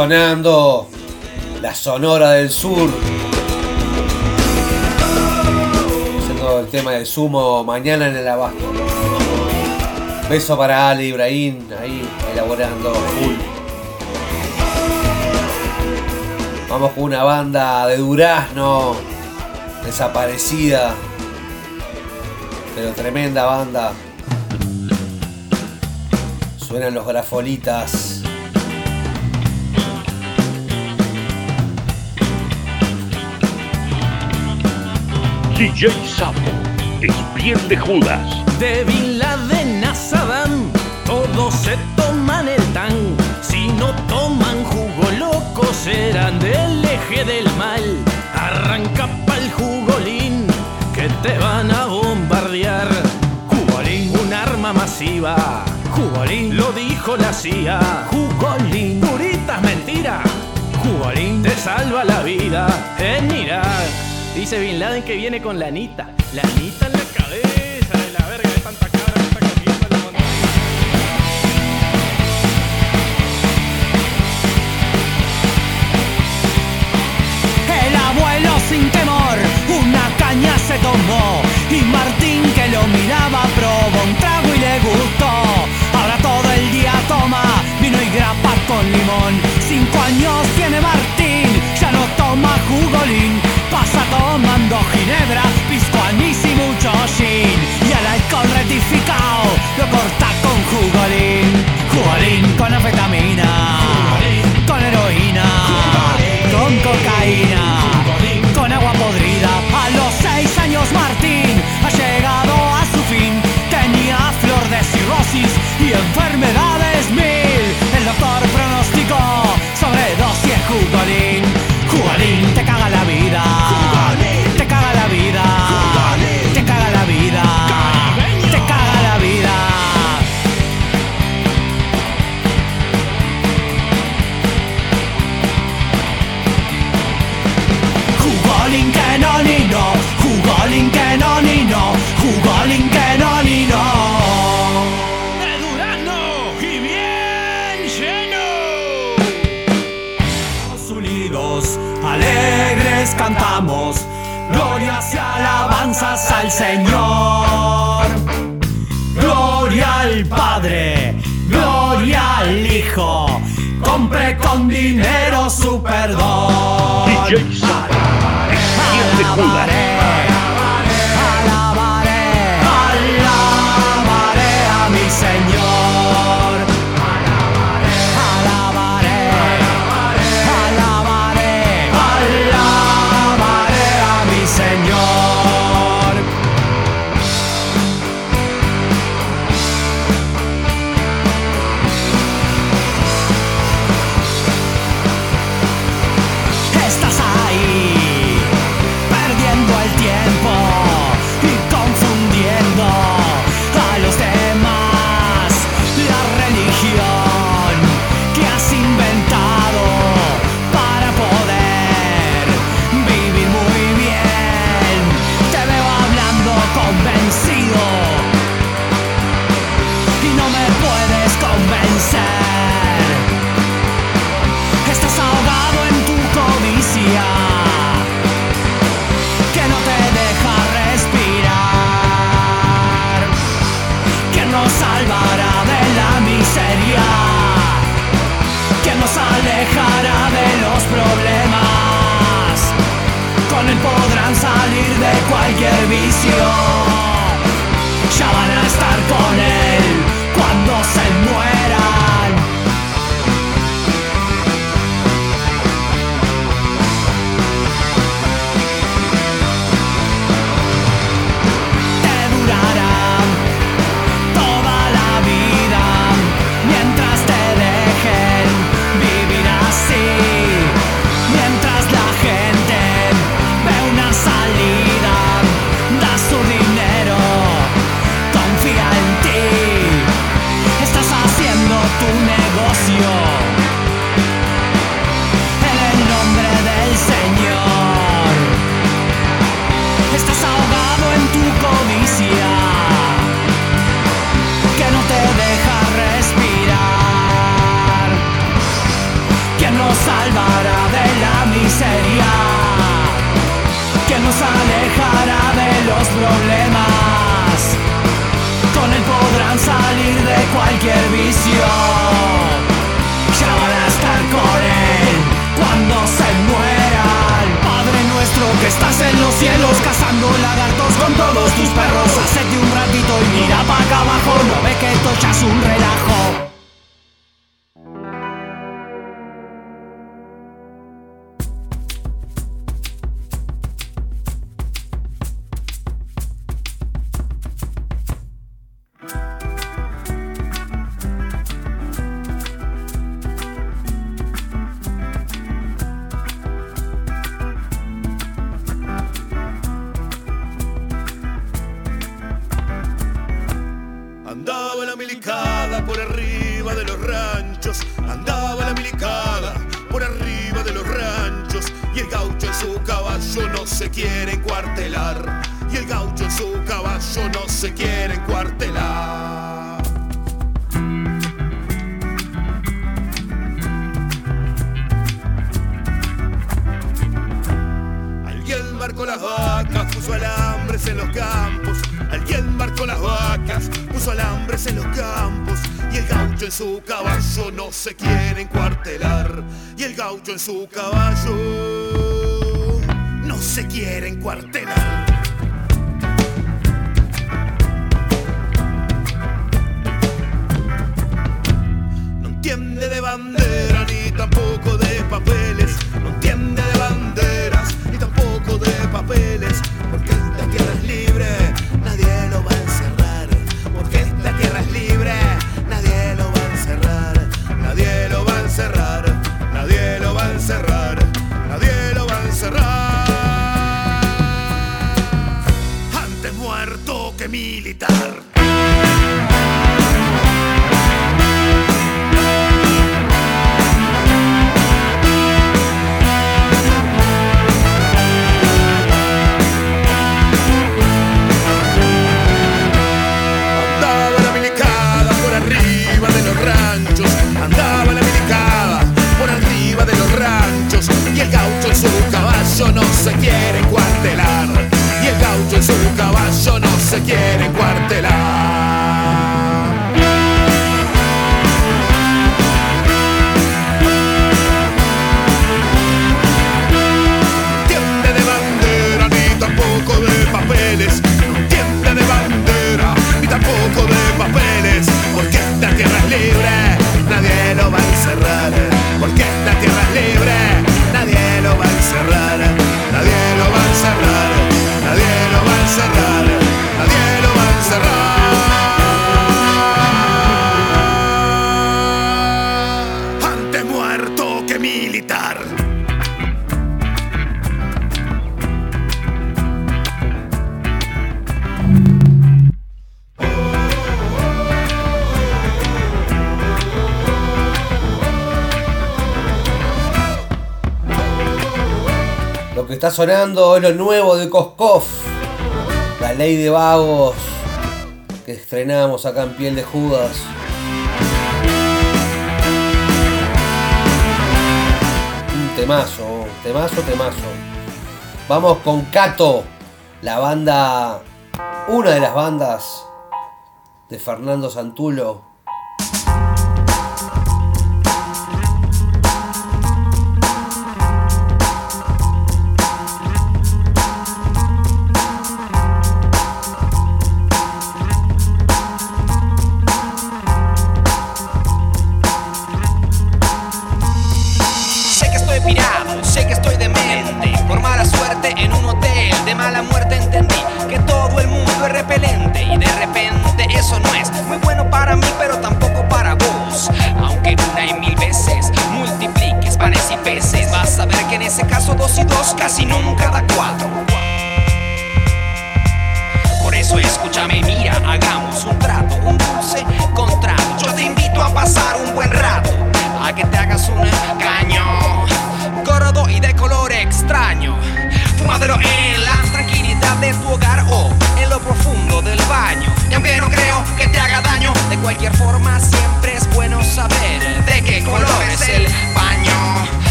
sonando la Sonora del Sur. Haciendo el tema de sumo mañana en el abasto. Beso para Ali Ibrahim, ahí elaborando full. Vamos con una banda de Durazno, desaparecida, pero tremenda banda. Suenan los grafolitas. DJ Sapo es piel de Judas. De Bin Laden a Saddam, todos se toman el tan. Si no toman jugo loco, serán del eje del mal. Arranca pa'l jugolín, que te van a bombardear. Jugolín, un arma masiva. Jugolín, lo dijo la CIA. Jugolín, puritas mentira. Jugolín, te salva la vida en Irak. Dice Bin Laden que viene con la anita. La anita en la cabeza de la verga de tanta cara está comiendo la moneda. El abuelo sin temor, una caña se tomó y Martín que lo miraba probó un trago y le gustó. Ahora todo el día toma vino y grapa con limón. Cinco años tiene Martín, ya no toma jugolín. Lo corta con jugolín. Jugolín con anfetamina, con heroína, con cocaína, quiere encuartelar y el gaucho en su caballo no se quiere encuartelar. Alguien marcó las vacas, puso alambres en los campos. Alguien marcó las vacas, puso alambres en los campos. Y el gaucho en su caballo no se quiere encuartelar. Y el gaucho en su caballo se quieren cuartelar. sonando es lo nuevo de Koskov, La Ley de Vagos, que estrenamos acá en Piel de Judas. Un temazo, temazo, temazo. Vamos con Cato, la banda, una de las bandas de Fernando Santulo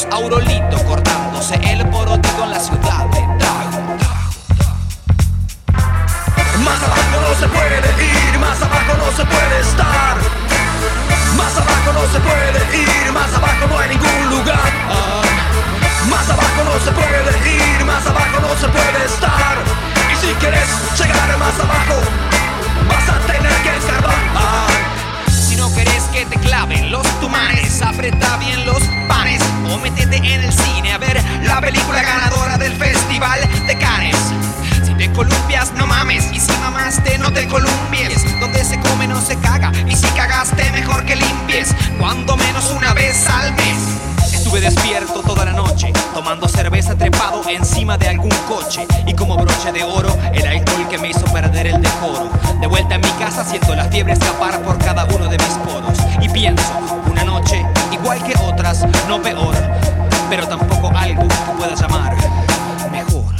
Los aurolitos cortándose el porotito en la ciudad de Tajo. Más abajo no se puede ir, más abajo no se puede estar. Más abajo no se puede ir, más abajo no hay ningún lugar. Más abajo no se puede ir, más abajo no se puede estar. Y si quieres llegar más abajo, vas a tener que escarbar. Si no querés que te claven los tumanes, aprieta bien los métete en el cine a ver la película ganadora del Festival de Cannes. Si te columpias, no mames, y si mamaste, no te columpies. Donde se come, no se caga, y si cagaste, mejor que limpies, cuando menos una vez al mes. Estuve despierto toda la noche, tomando cerveza trepado encima de algún coche. Y como broche de oro, el alcohol que me hizo perder el decoro. De vuelta en mi casa, siento la fiebre escapar por cada uno de mis poros. Y pienso, una noche, igual que otras, no peor, pero tampoco algo que pueda llamar mejor.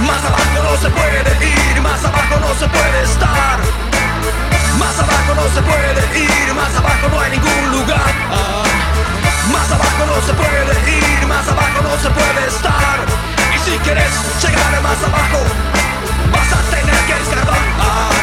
Más abajo no se puede ir, más abajo no se puede estar. Más abajo no se puede ir, más abajo no hay ningún lugar. Más abajo no se puede ir, más abajo no se puede estar. Y si quieres llegar más abajo, vas a tener que escarbar.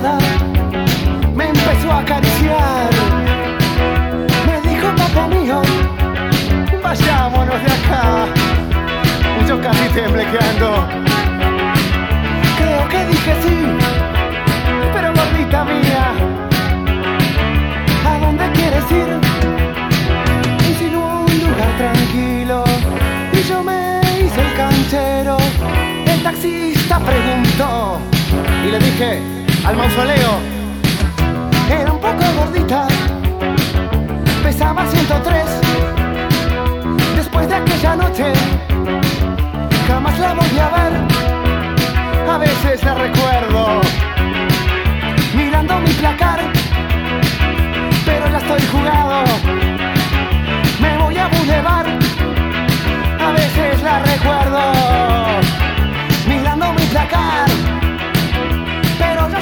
Me empezó a acariciar. Me dijo, papá mío, vayámonos de acá. Yo casi temblequeando. Creo que dije sí, pero gordita mía, ¿a dónde quieres ir? Insinuó un lugar tranquilo y yo me hice el canchero. El taxista preguntó y le dije al mausoleo. Era un poco gordita, pesaba 103. Después de aquella noche, jamás la volví a ver. A veces la recuerdo mirando mi placar, pero ya estoy jugado. Me voy a bulevar, a veces la recuerdo mirando mi placar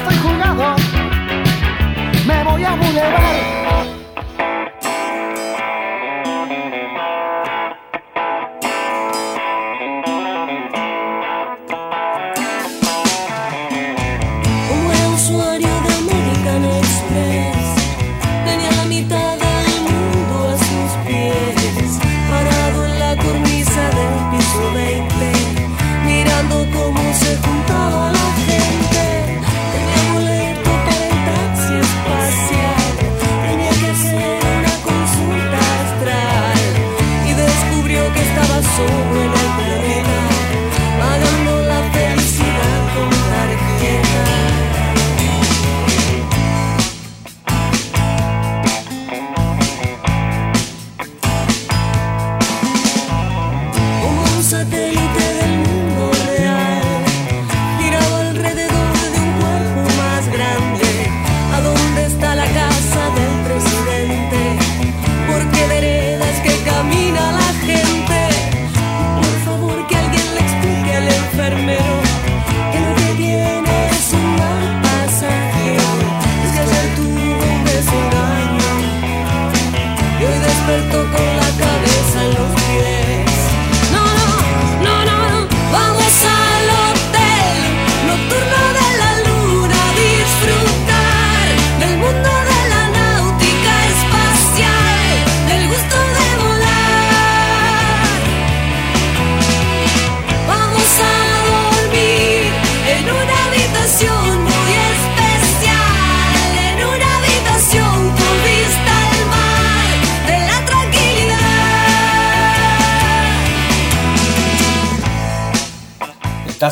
estoy jugado. Me voy a bulevar.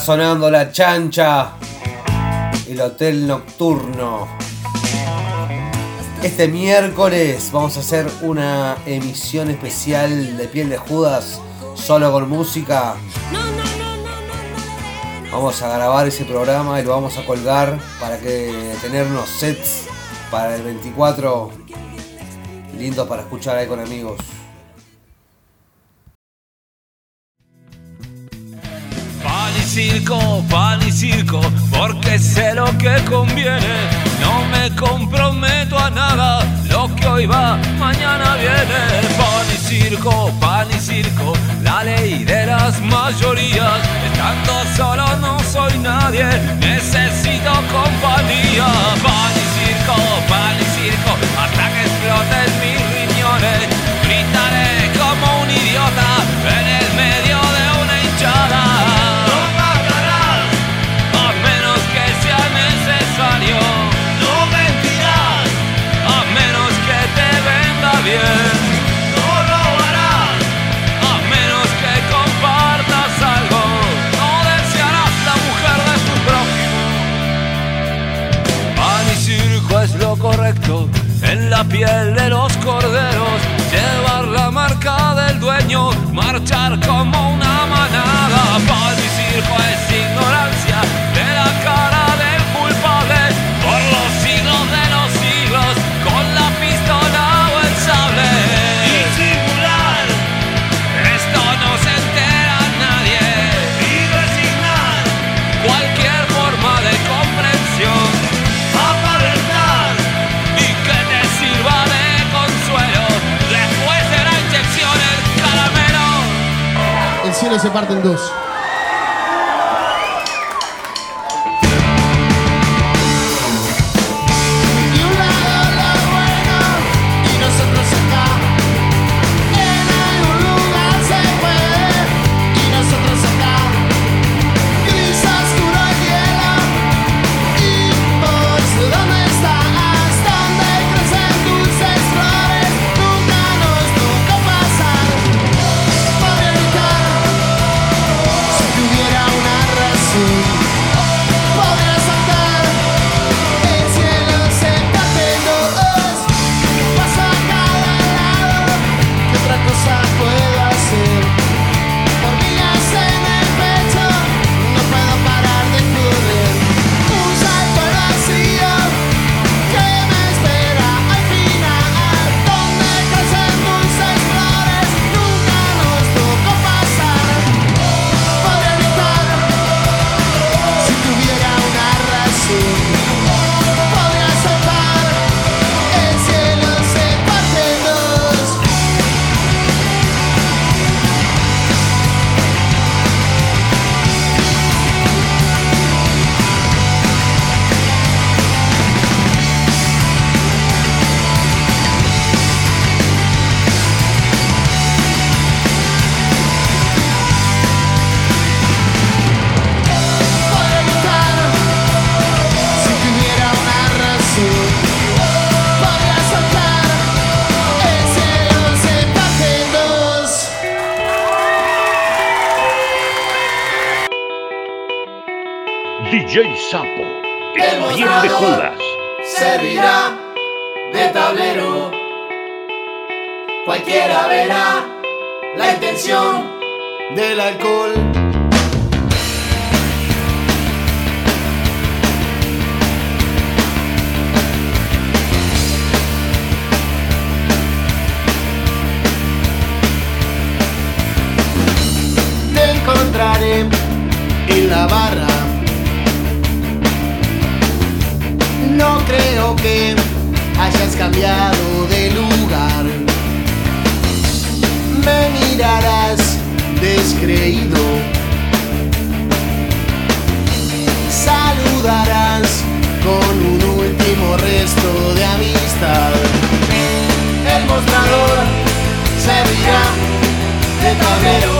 sonando la chancha, el hotel nocturno. Este miércoles vamos a hacer una emisión especial de Piel de Judas, solo con música. Vamos a grabar ese programa y lo vamos a colgar para que tenernos sets para el 24 lindos para escuchar ahí con amigos. circo, pan y circo, porque sé lo que conviene. No me comprometo a nada, lo que hoy va, mañana viene. Pan y circo, pan y circo, la ley de las mayorías. Estando solo no soy nadie, necesito compañía. Pan y circo, pan y circo. pero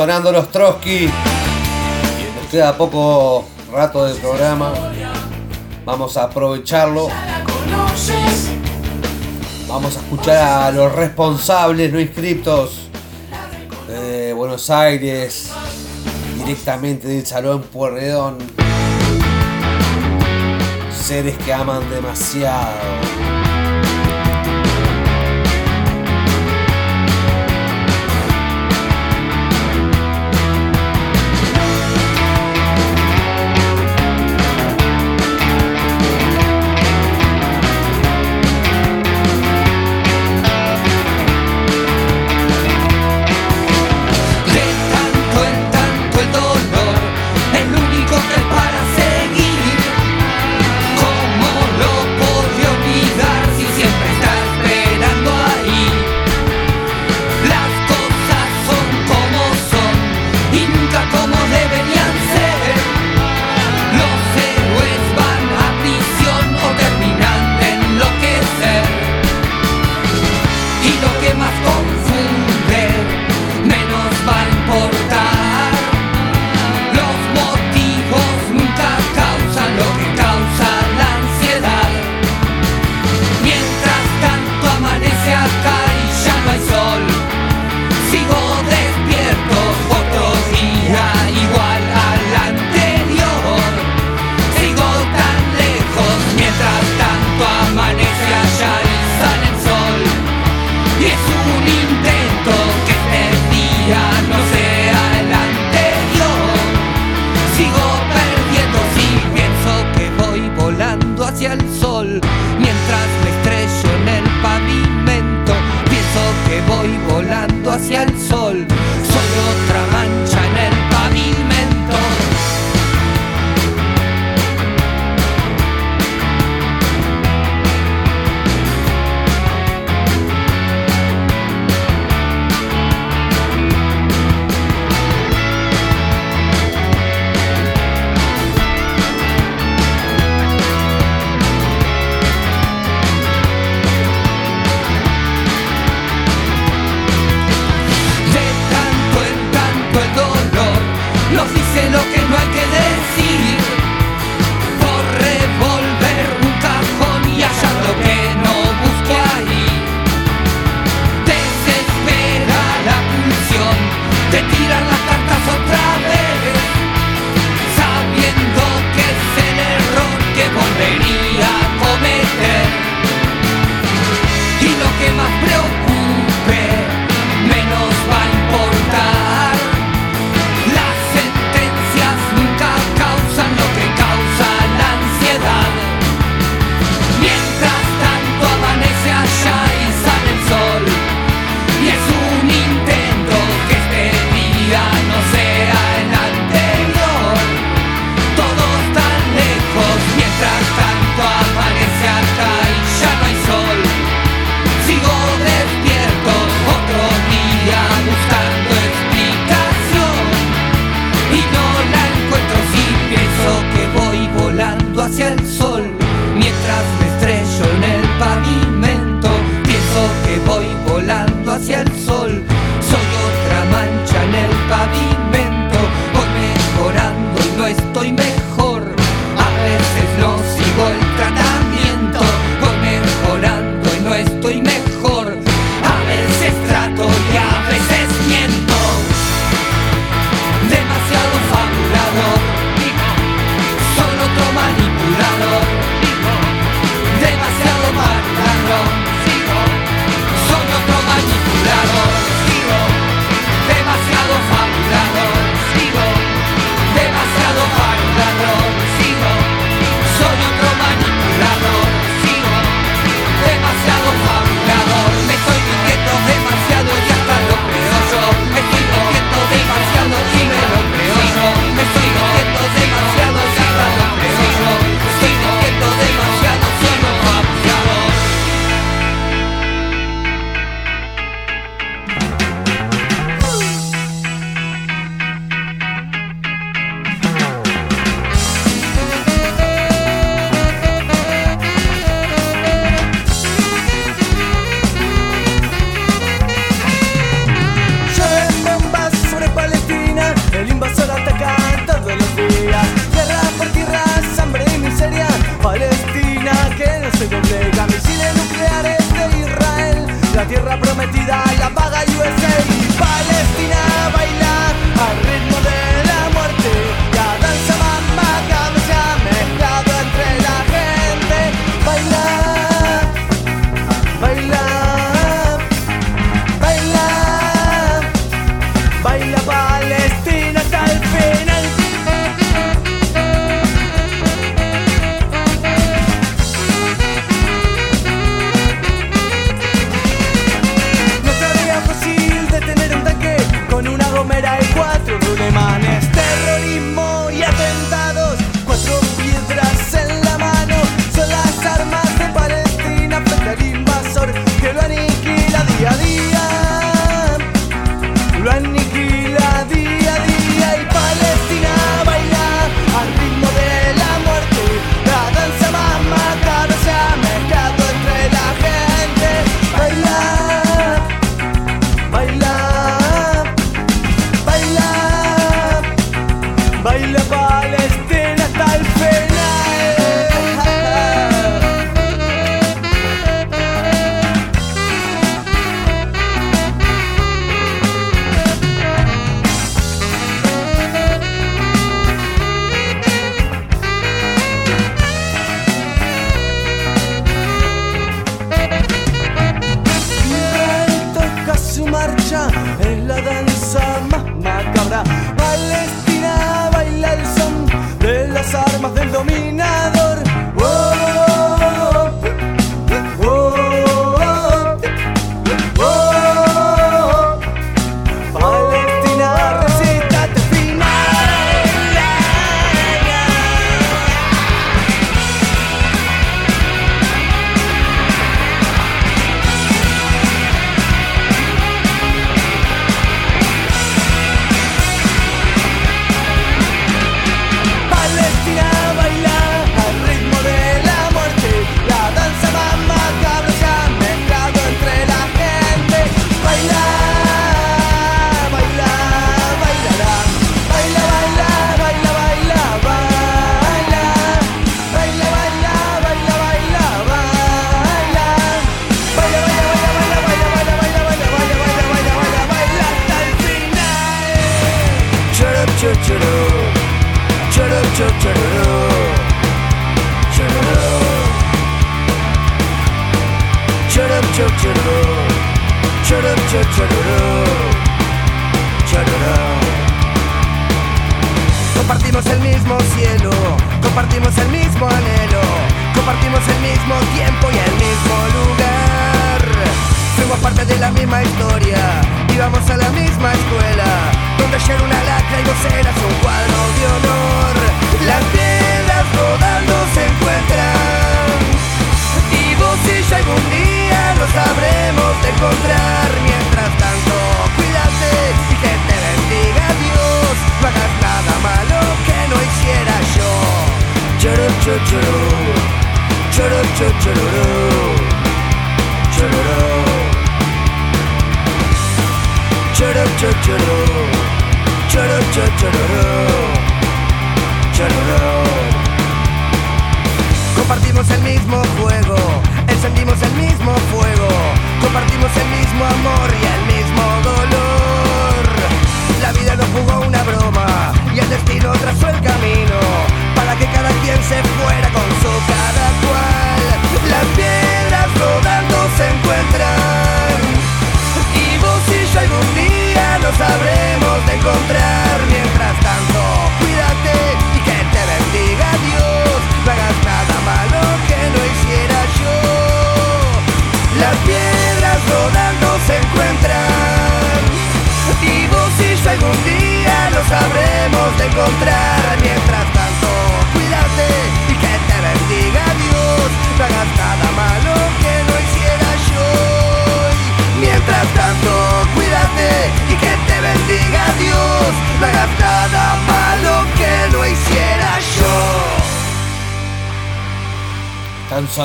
sonando los Trotsky. Nos queda poco rato del programa. Vamos a aprovecharlo. Vamos a escuchar a los responsables no inscriptos de Buenos Aires, directamente del Salón Puerredón. Seres que aman demasiado.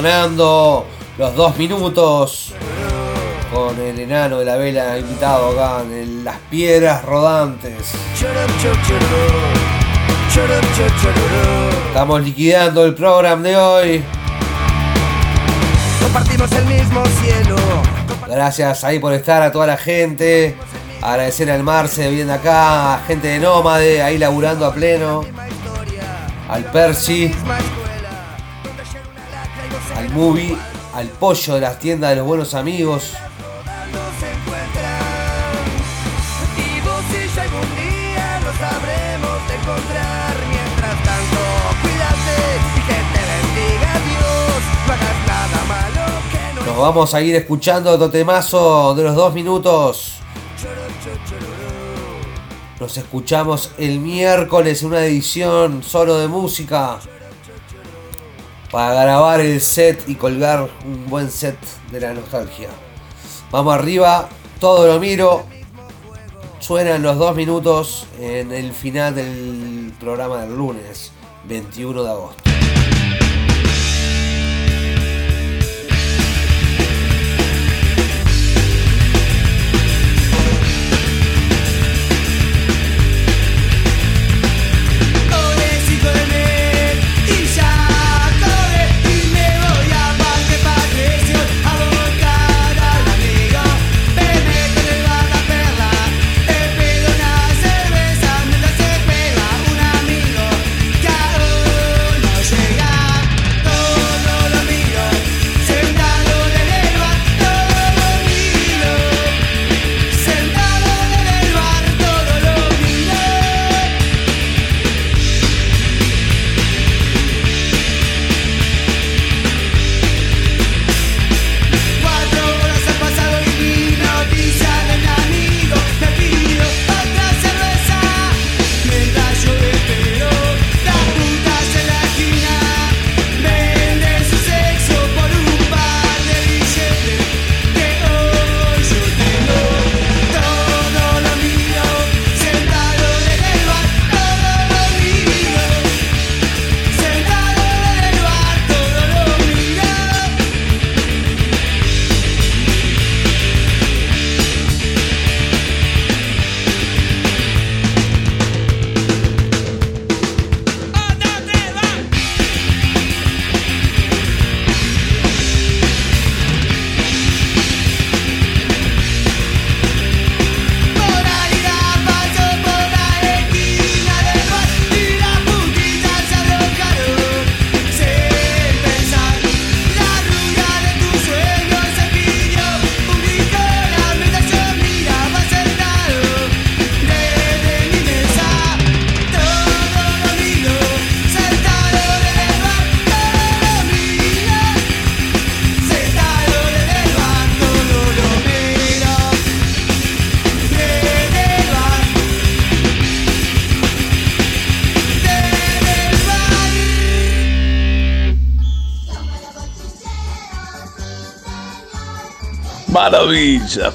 sonando los dos minutos con el enano de la vela invitado acá en las piedras rodantes. Estamos liquidando el programa de hoy. Compartimos el mismo cielo. Gracias ahí por estar a toda la gente. Agradecer al Marce viendo acá, a gente de Nómade ahí laburando a pleno. Al Percy movie, al pollo de las tiendas de los buenos amigos. Nos vamos a ir escuchando otro temazo de los dos minutos. Nos escuchamos el miércoles en una edición solo de música para grabar el set y colgar un buen set de la nostalgia. Vamos arriba, todo lo miro. Suenan los dos minutos en el final del programa del lunes, 21 de agosto.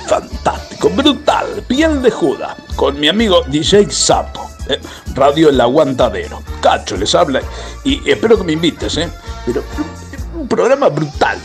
Fantástico, brutal, piel de Judas, con mi amigo DJ Sapo, eh, Radio El Aguantadero. Cacho les habla y espero que me invites, ¿eh? Pero un programa brutal.